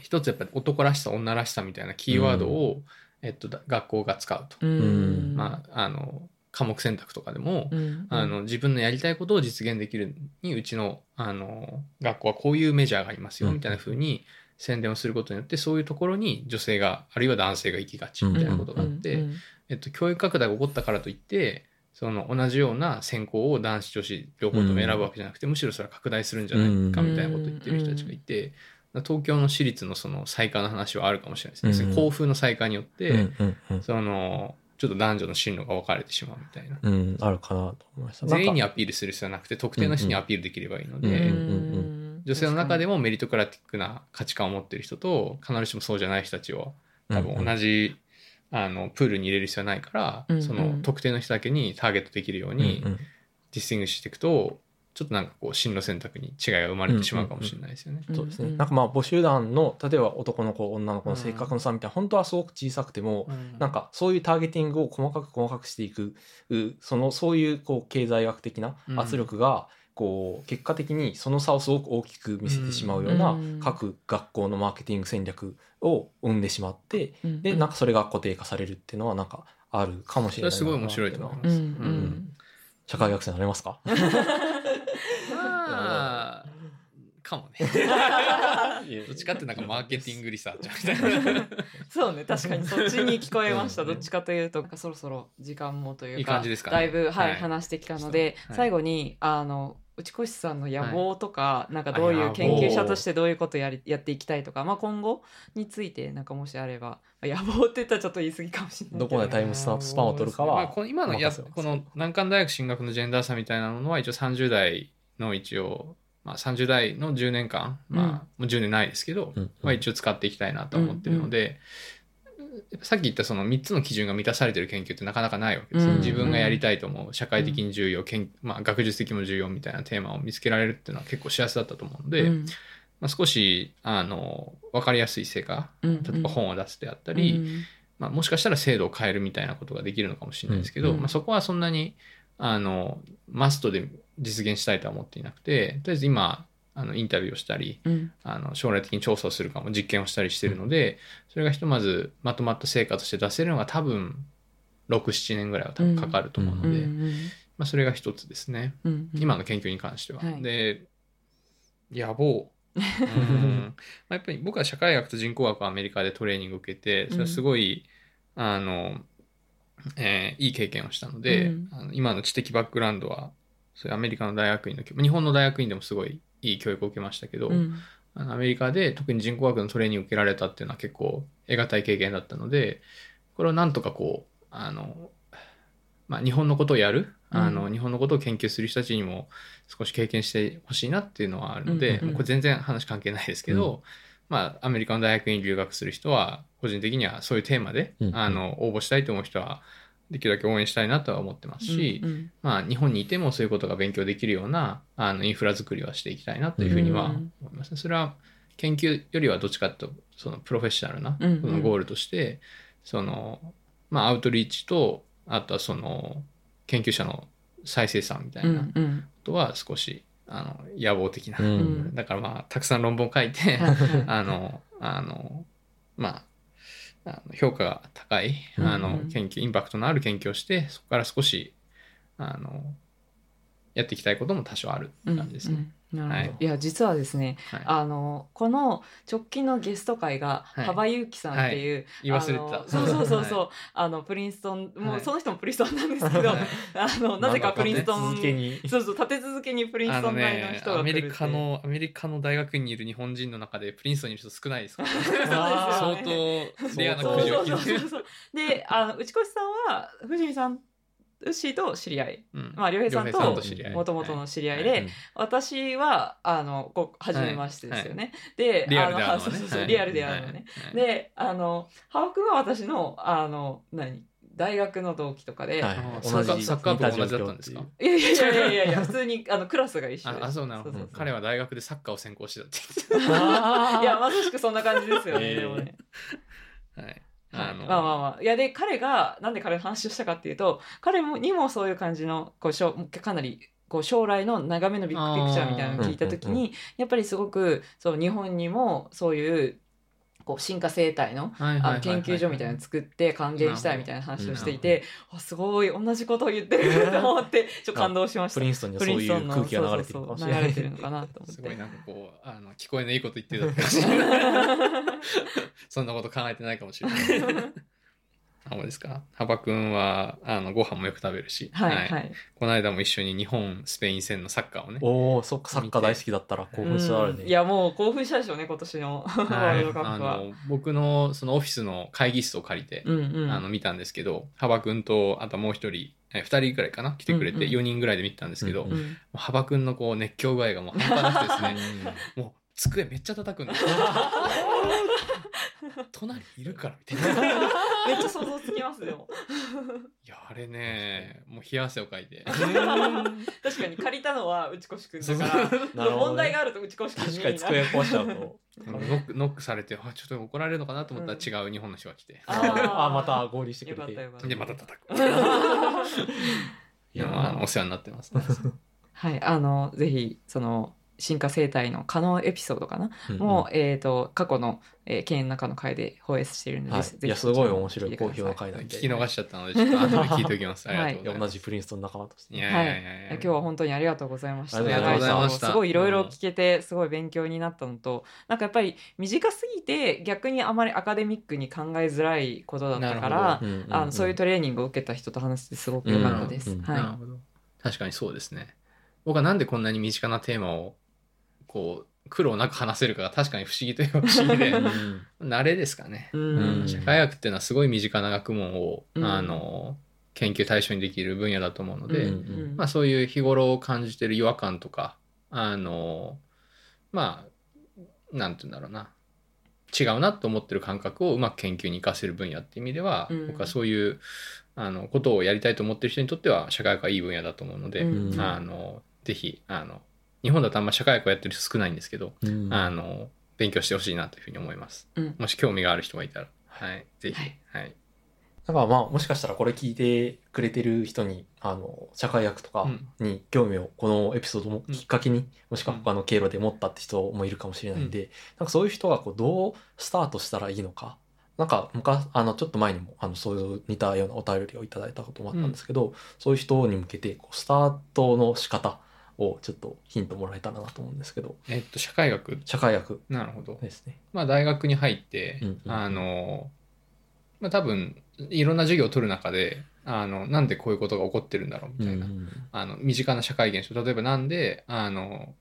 一つやっぱり男らしさ女らしさみたいなキーワードを、えっと、だ学校が使うと。うん。まあ、あの科目選択とかでも、うん。あの自分のやりたいことを実現できるにうちのあの学校はこういうメジャーがありますようん。みたいな風に宣伝をすることによってそういうところに女性があるいは男性が行きがちみたいなことがあって、うん。えっと、教育拡大が起こったからといってその同じような専攻を男子女子両方とも選ぶわけじゃなくて、むしろそれは拡大するんじゃないかみたいなことを言ってる人たちがいて、東京の私立のその再化の話はあるかもしれないですね。うん校風の再化によって、そのちょっと男女の進路が分かれてしまうみたいな。うん、あるかなと思いました。全員にアピールする必要はなくて特定の人にアピールできればいいので、女性の中でもメリトクラティックな価値観を持っている人と必ずしもそうじゃない人たちを多分同じ、あのプールに入れる必要はないから、うんうん。その特定の人だけにターゲットできるようにうんうん。ディスティングしていくとちょっとなんかこう進路選択に違いが生まれてしまうかもしれないですよね。そうですね。うんなんかまあ母集団の例えば男の子女の子の性格の差みたいな、本当はすごく小さくても、なんかそういうターゲティングを細かく細かくしていくうそのそういうこう経済学的な圧力がこう結果的にその差をすごく大きく見せてしまうようなうん。各学校のマーケティング戦略を生んでしまってうん。でなんかそれが固定化されるっていうのはなんかあるかもしれないそれはすごい面白いと思います。うん。ううん。ん社会学生になれますか？まあかもね。どっちかってなんかマーケティングリサーチみたいな。そうね確かにそっちに聞こえました。どっちかというとそろそろ時間もというかいい感じですかね。だいぶ、はいはい。話してきたので、はい。最後にあの内越さんの野望とか、なんかどういう研究者としてどういうことやりやっていきたいとか、まあ、今後についてなんかもしあれば野望って言ったらちょっと言い過ぎかもしれないけど。こでタイムスパスパンを取るかはまあ、この今のやこの難関大学進学のジェンダー差みたいなのは一応30代の一応、まあ、30代の10年間、まあ、もう10年ないですけど、うん。まあ、一応使っていきたいなと思ってるので、さっき言ったその3つの基準が満たされてる研究ってなかなかないわけです。よ、うん。自分がやりたいと思う社会的に重要、研まあ、学術的にも重要みたいなテーマを見つけられるっていうのは結構幸せだったと思うので、うん。まあ、少しあの分かりやすい成果うん例えば本を出すであったり、うんまあ、もしかしたら制度を変えるみたいなことができるのかもしれないですけど、うん。まあ、そこはそんなにあのマストで実現したいとは思っていなくてとりあえず今あのインタビューをしたりうん。あの将来的に調査をするかも実験をしたりしているのでそれがひとまずまとまった成果として出せるのが多分67年ぐらいは多分かかると思うので、うんまあ、それが一つですね。うんうん今の研究に関しては。はい。で野望。うん。まあやっぱり僕は社会学と人工学をアメリカでトレーニングを受けてそれはすごい、あの、えーいい経験をしたので、うん。あの今の知的バックグラウンドはそういうアメリカの大学院の日本の大学院でもすごいいい教育を受けましたけど、うん。あのアメリカで特に人工学のトレーニングを受けられたっていうのは結構得難い経験だったのでこれをなんとかこうあの、まあ、日本のことをやる、あのうん日本のことを研究する人たちにも少し経験してほしいなっていうのはあるので、うんうんうん。これ全然話関係ないですけど、まあ、アメリカの大学院に留学する人は個人的にはそういうテーマで、うんうん。あの応募したいと思う人はできるだけ応援したいなとは思ってますし、うんまあ、日本にいてもそういうことが勉強できるようなあのインフラ作りはしていきたいなというふうにはうん。思いますね。それは研究よりはどっちかというとそのプロフェッショナルなうんうん。そのゴールとして、そのまあ、アウトリーチとあとはその研究者の再生産みたいなこうんうん。とは少しあの野望的な、うん。だからまあたくさん論文を書いて、あの、あの、まあ、あの評価が高い、あの研究、インパクトのある研究をして、そこから少し、あの、やっていきたいことも多少あるって感じですね。なるほど。はい。いや実はですねはい。あのこの直近のゲスト会がはい。幅ゆきさんっていう、言い。そうそうそうそう、はあのプリンストンもはい。うその人もプリンストンなんですけど、はい。あのなぜかプリンストンそうそう立て続けにプリンストン大のね、人が来るってアメリカの、アメリカの大学院にいる日本人の中でプリンストンにいる人少ないですから、そう相当レアなそうくじをそう。引いてであの内越さんは藤見さんウッシーと知り合い。うん。まあ良平さんと良平知り合い。もともとの知り合いで、はい私はあのこう初めましてですよね、でリアルであのね。そうそうそうはい。リアルで会うのね、はい。であのハワ君は私のあの何？大学の同期とかで、はい。あー同じサッカー部が同じだったんですか？いやいやいやいやいやいや普通にあのクラスが一緒でああそうなの。そうそうそう。彼は大学でサッカーを専攻してたって言って いやまさしくそんな感じですよね、えー。でもね。たはいはいあのまあまあまあ。いやで彼がなんで彼の話をしたかっていうと彼もにもそういう感じのこうしょかなりこう将来の長めのビッグピクチャーみたいなのを聞いた時にやっぱりすごくそう日本にもそういうこう進化生態の研究所みたいなの作って還元したいみたいな話をしていてあすごい同じことを言ってると思って ちょっと感動しました。プリンストンにはそういう空気が流れてるかもしれないそうそうそう流れてるのかなと思って。すごいなんかこうあの聞こえのいいこと言ってたかもしれない。そんなこと考えてないかもしれないあそうですか？幅くんはあのご飯もよく食べるし、はいはい。この間も一緒に日本スペイン戦のサッカーをねおおそっかサッカー大好きだったら興奮してあるね。うんいやもう興奮したでしょうね今年の。ワはい。ールドカップは、あの僕のそのオフィスの会議室を借りて、うんうん。あの見たんですけど幅くんとあともう一人え二人ぐらいかな？来てくれて、うんうん。4人ぐらいで見てたんですけど、うんもううん幅くんのこう熱狂具合がもう半端なくてですねもう机めっちゃ叩くんですよ。隣いるからみたいな。めっちゃ想像つきますでもいや、あれね、もう冷や汗をかいて。確かに借りたのは内越くんだから問題があると内越くんに。確かに机壊しちゃうと。ノックノックされて、あちょっと怒られるのかなと思ったら違う日本の人が来て。あー。あまた合流してくよれてで、また叩く。いやいや、まあ、お世話になってます。はいあのぜひその進化生態の可能エピソードかな、うんもう、えっ、と過去の、えー、経営の中の回で放映しているので、はい。ぜひいやすごい面白い好評な回なんで。聞き逃しちゃったので、ちょっと後で聞いておきます。ありがとういやございます。同じプリンストン仲間として。いやいやいやいや。今日は本当にありがとうございました。ありがとうございました。すごいいろいろ聞けて、すごい勉強になったのと、なんかやっぱり短すぎて逆にあまりアカデミックに考えづらいことだったから、うんうんうん。あのそういうトレーニングを受けた人と話してすごく良かったです。うん。うん。はなるほど。確かにそうですね。僕はなんでこんなに身近なテーマを、こう、苦労なく話せるかが確かに不思議といえば不思議でう、ん慣れですかね。い。ううんん。社会学っていうのはすごい身近な学問を、うんあの、研究対象にできる分野だと思うので、うんまあそういう日頃感じてる違和感とか、あの、まあ、なんて言うんだろうな。違うなと思ってる感覚をうまく研究に活かせる分野っていう意味では、うん僕はそういうあのことをやりたいと思ってる人にとっては社会学はいい分野だと思うので、うんあのぜひあの日本だとあんま社会学をやってる人少ないんですけど、うん。あの勉強してほしいなというふうに思います。うん。もし興味がある人がいたら、はい、ぜひ、ははい。い、だからまあもしかしたらこれ聞いてくれてる人にあの社会学とかに興味をこのエピソードもきっかけに、もしくは他の経路で持ったって人もいるかもしれないんで、なんかそういう人がこうどうスタートしたらいいのかなんか昔あのちょっと前にもあのそういう似たようなお便りをいただいたこともあったんですけど、そういう人に向けてこうスタートの仕方をちょっとヒントもらえたらなと思うんですけど。えっと社会学？社会学。なるほど。ですね。まあ大学に入って、うんうん。あのまあ多分いろんな授業を取る中であのなんでこういうことが起こってるんだろうみたいな、うんあの身近な社会現象。例えばなんであの、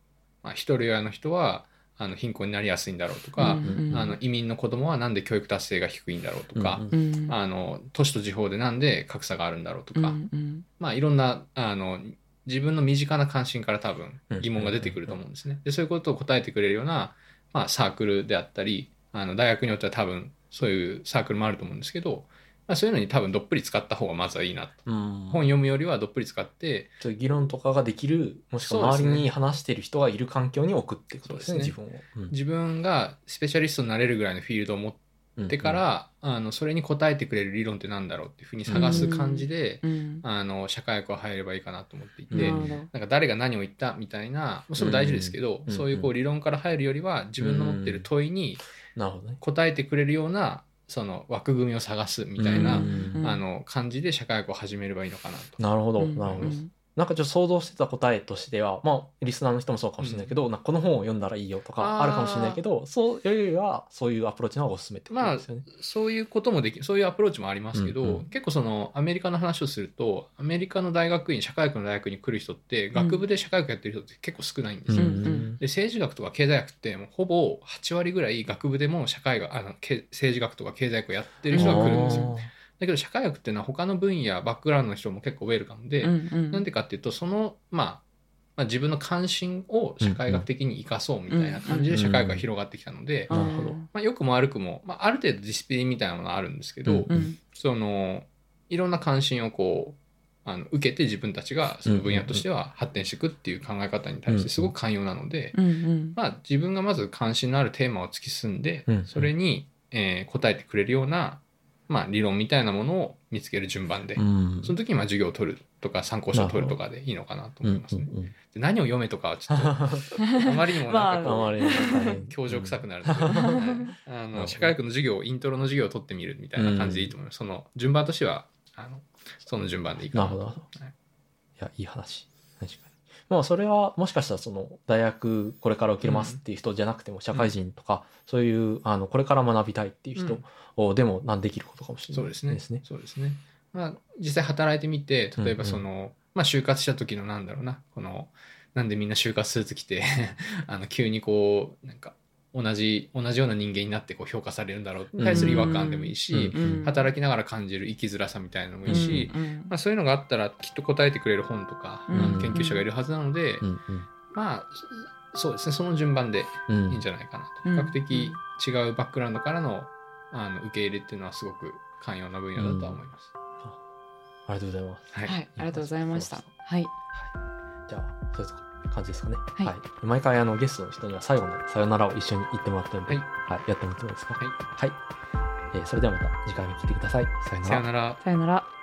まあ、一人親の人はあの貧困になりやすいんだろうとか、うんあの移民の子供はなんで教育達成が低いんだろうとか、うんうん。あの都市と地方でなんで格差があるんだろうとか、うんうん。まあいろんなあの自分の身近な関心から多分うん疑問が出てくると思うんですね。でそういうことを答えてくれるような、まあ、サークルであったりあの大学によっては多分そういうサークルもあると思うんですけど、まあ、そういうのに多分どっぷり使った方がまずはいいなと。うん本読むよりはどっぷり使って議論とかができるもしくは周りに話してる人がいる環境に置くってことですねそう自分を。うん自分がスペシャリストになれるぐらいのフィールドを持ってから、あのそれに答えてくれる理論ってなんだろうっていうふうに探す感じで、うん。あの社会学は入ればいいかなと思っていて、うんなんか誰が何を言ったみたいな、それも大事ですけど、うん。そういうこう理論から入るよりは自分の持ってる問いに。答えてくれるようなその枠組みを探すみたいな、うん。うん。あの感じで社会学を始めればいいのかなと。なるほど、うん。なるほど。うんなんかちょっと想像してた答えとしては、まあ、リスナーの人もそうかもしれないけど、なんかこの本を読んだらいいよとかあるかもしれないけど、そういうよりは、そういうアプローチの方がおすすめってことですよね。そういうこともできそういうアプローチもありますけど、うんうん。結構そのアメリカの話をするとアメリカの大学院社会学の大学に来る人って学部で社会学やってる人って結構少ないんですよ。うんうんで政治学とか経済学ってもうほぼ8割ぐらい学部でも社会学あのけ政治学とか経済学をやってる人が来るんですよ。だけど社会学っていうのは他の分野バックグラウンドの人も結構ウェルカムで、うんうん。なんでかっていうとその、まあ、まあ自分の関心を社会学的に生かそうみたいな感じで社会学が広がってきたので、なるほど。まあ、良くも悪くも、まあ、ある程度ディスプリンみたいなものはあるんですけど、うんうん。そのいろんな関心をこうあの受けて自分たちがその分野としては発展していくっていう考え方に対してすごく寛容なので、うんうん。まあ、自分がまず関心のあるテーマを突き進んで、うん。それに、えー答えてくれるような、まあ、理論みたいなものを見つける順番で、うんその時にまあ授業を取るとか参考書を取るとかでいいのかなと思いますね。うんうんで何を読めとかはちょっとあまりにもなんかこう、あまりにも大変教授臭くなるので、はいあの社会学の授業イントロの授業を取ってみるみたいな感じでいいと思います。その順番としてはあのその順番でいいかなと。なるほどはいいや、いい話。確かに。まあ、それは、もしかしたら、その、大学、これから受けますっていう人じゃなくても、社会人とか、そういう、あの、これから学びたいっていう人をでも、なんできることかもしれないそうですね。そうですね。まあ、実際働いてみて、例えばその、まあ、就活した時のなんだろうな、この、なんでみんな就活スーツ着て、あの、急にこう、なんか、同じ、同じような人間になってこう評価されるんだろう。に対する違和感でもいいし、うん。働きながら感じる生きづらさみたいなのもいいし、うん。うん。まあ、そういうのがあったらきっと答えてくれる本とか、うん。あの研究者がいるはずなので、うん。まあそうですねその順番でいいんじゃないかなと、うん。比較的違うバックグラウンドからのあの受け入れっていうのはすごく寛容な分野だとは思います。ありがとうございます。はい、はい、ありがとうございました。はい、じゃあ、そういう感じですかね。はいはい。毎回、あの、ゲストの人には最後のさよならを一緒に言ってもらってるんで、はいはい。やってもらってもいいですか？はいはい。えーそれではまた次回も聞いてください。さよならさよ。なら。さよなら。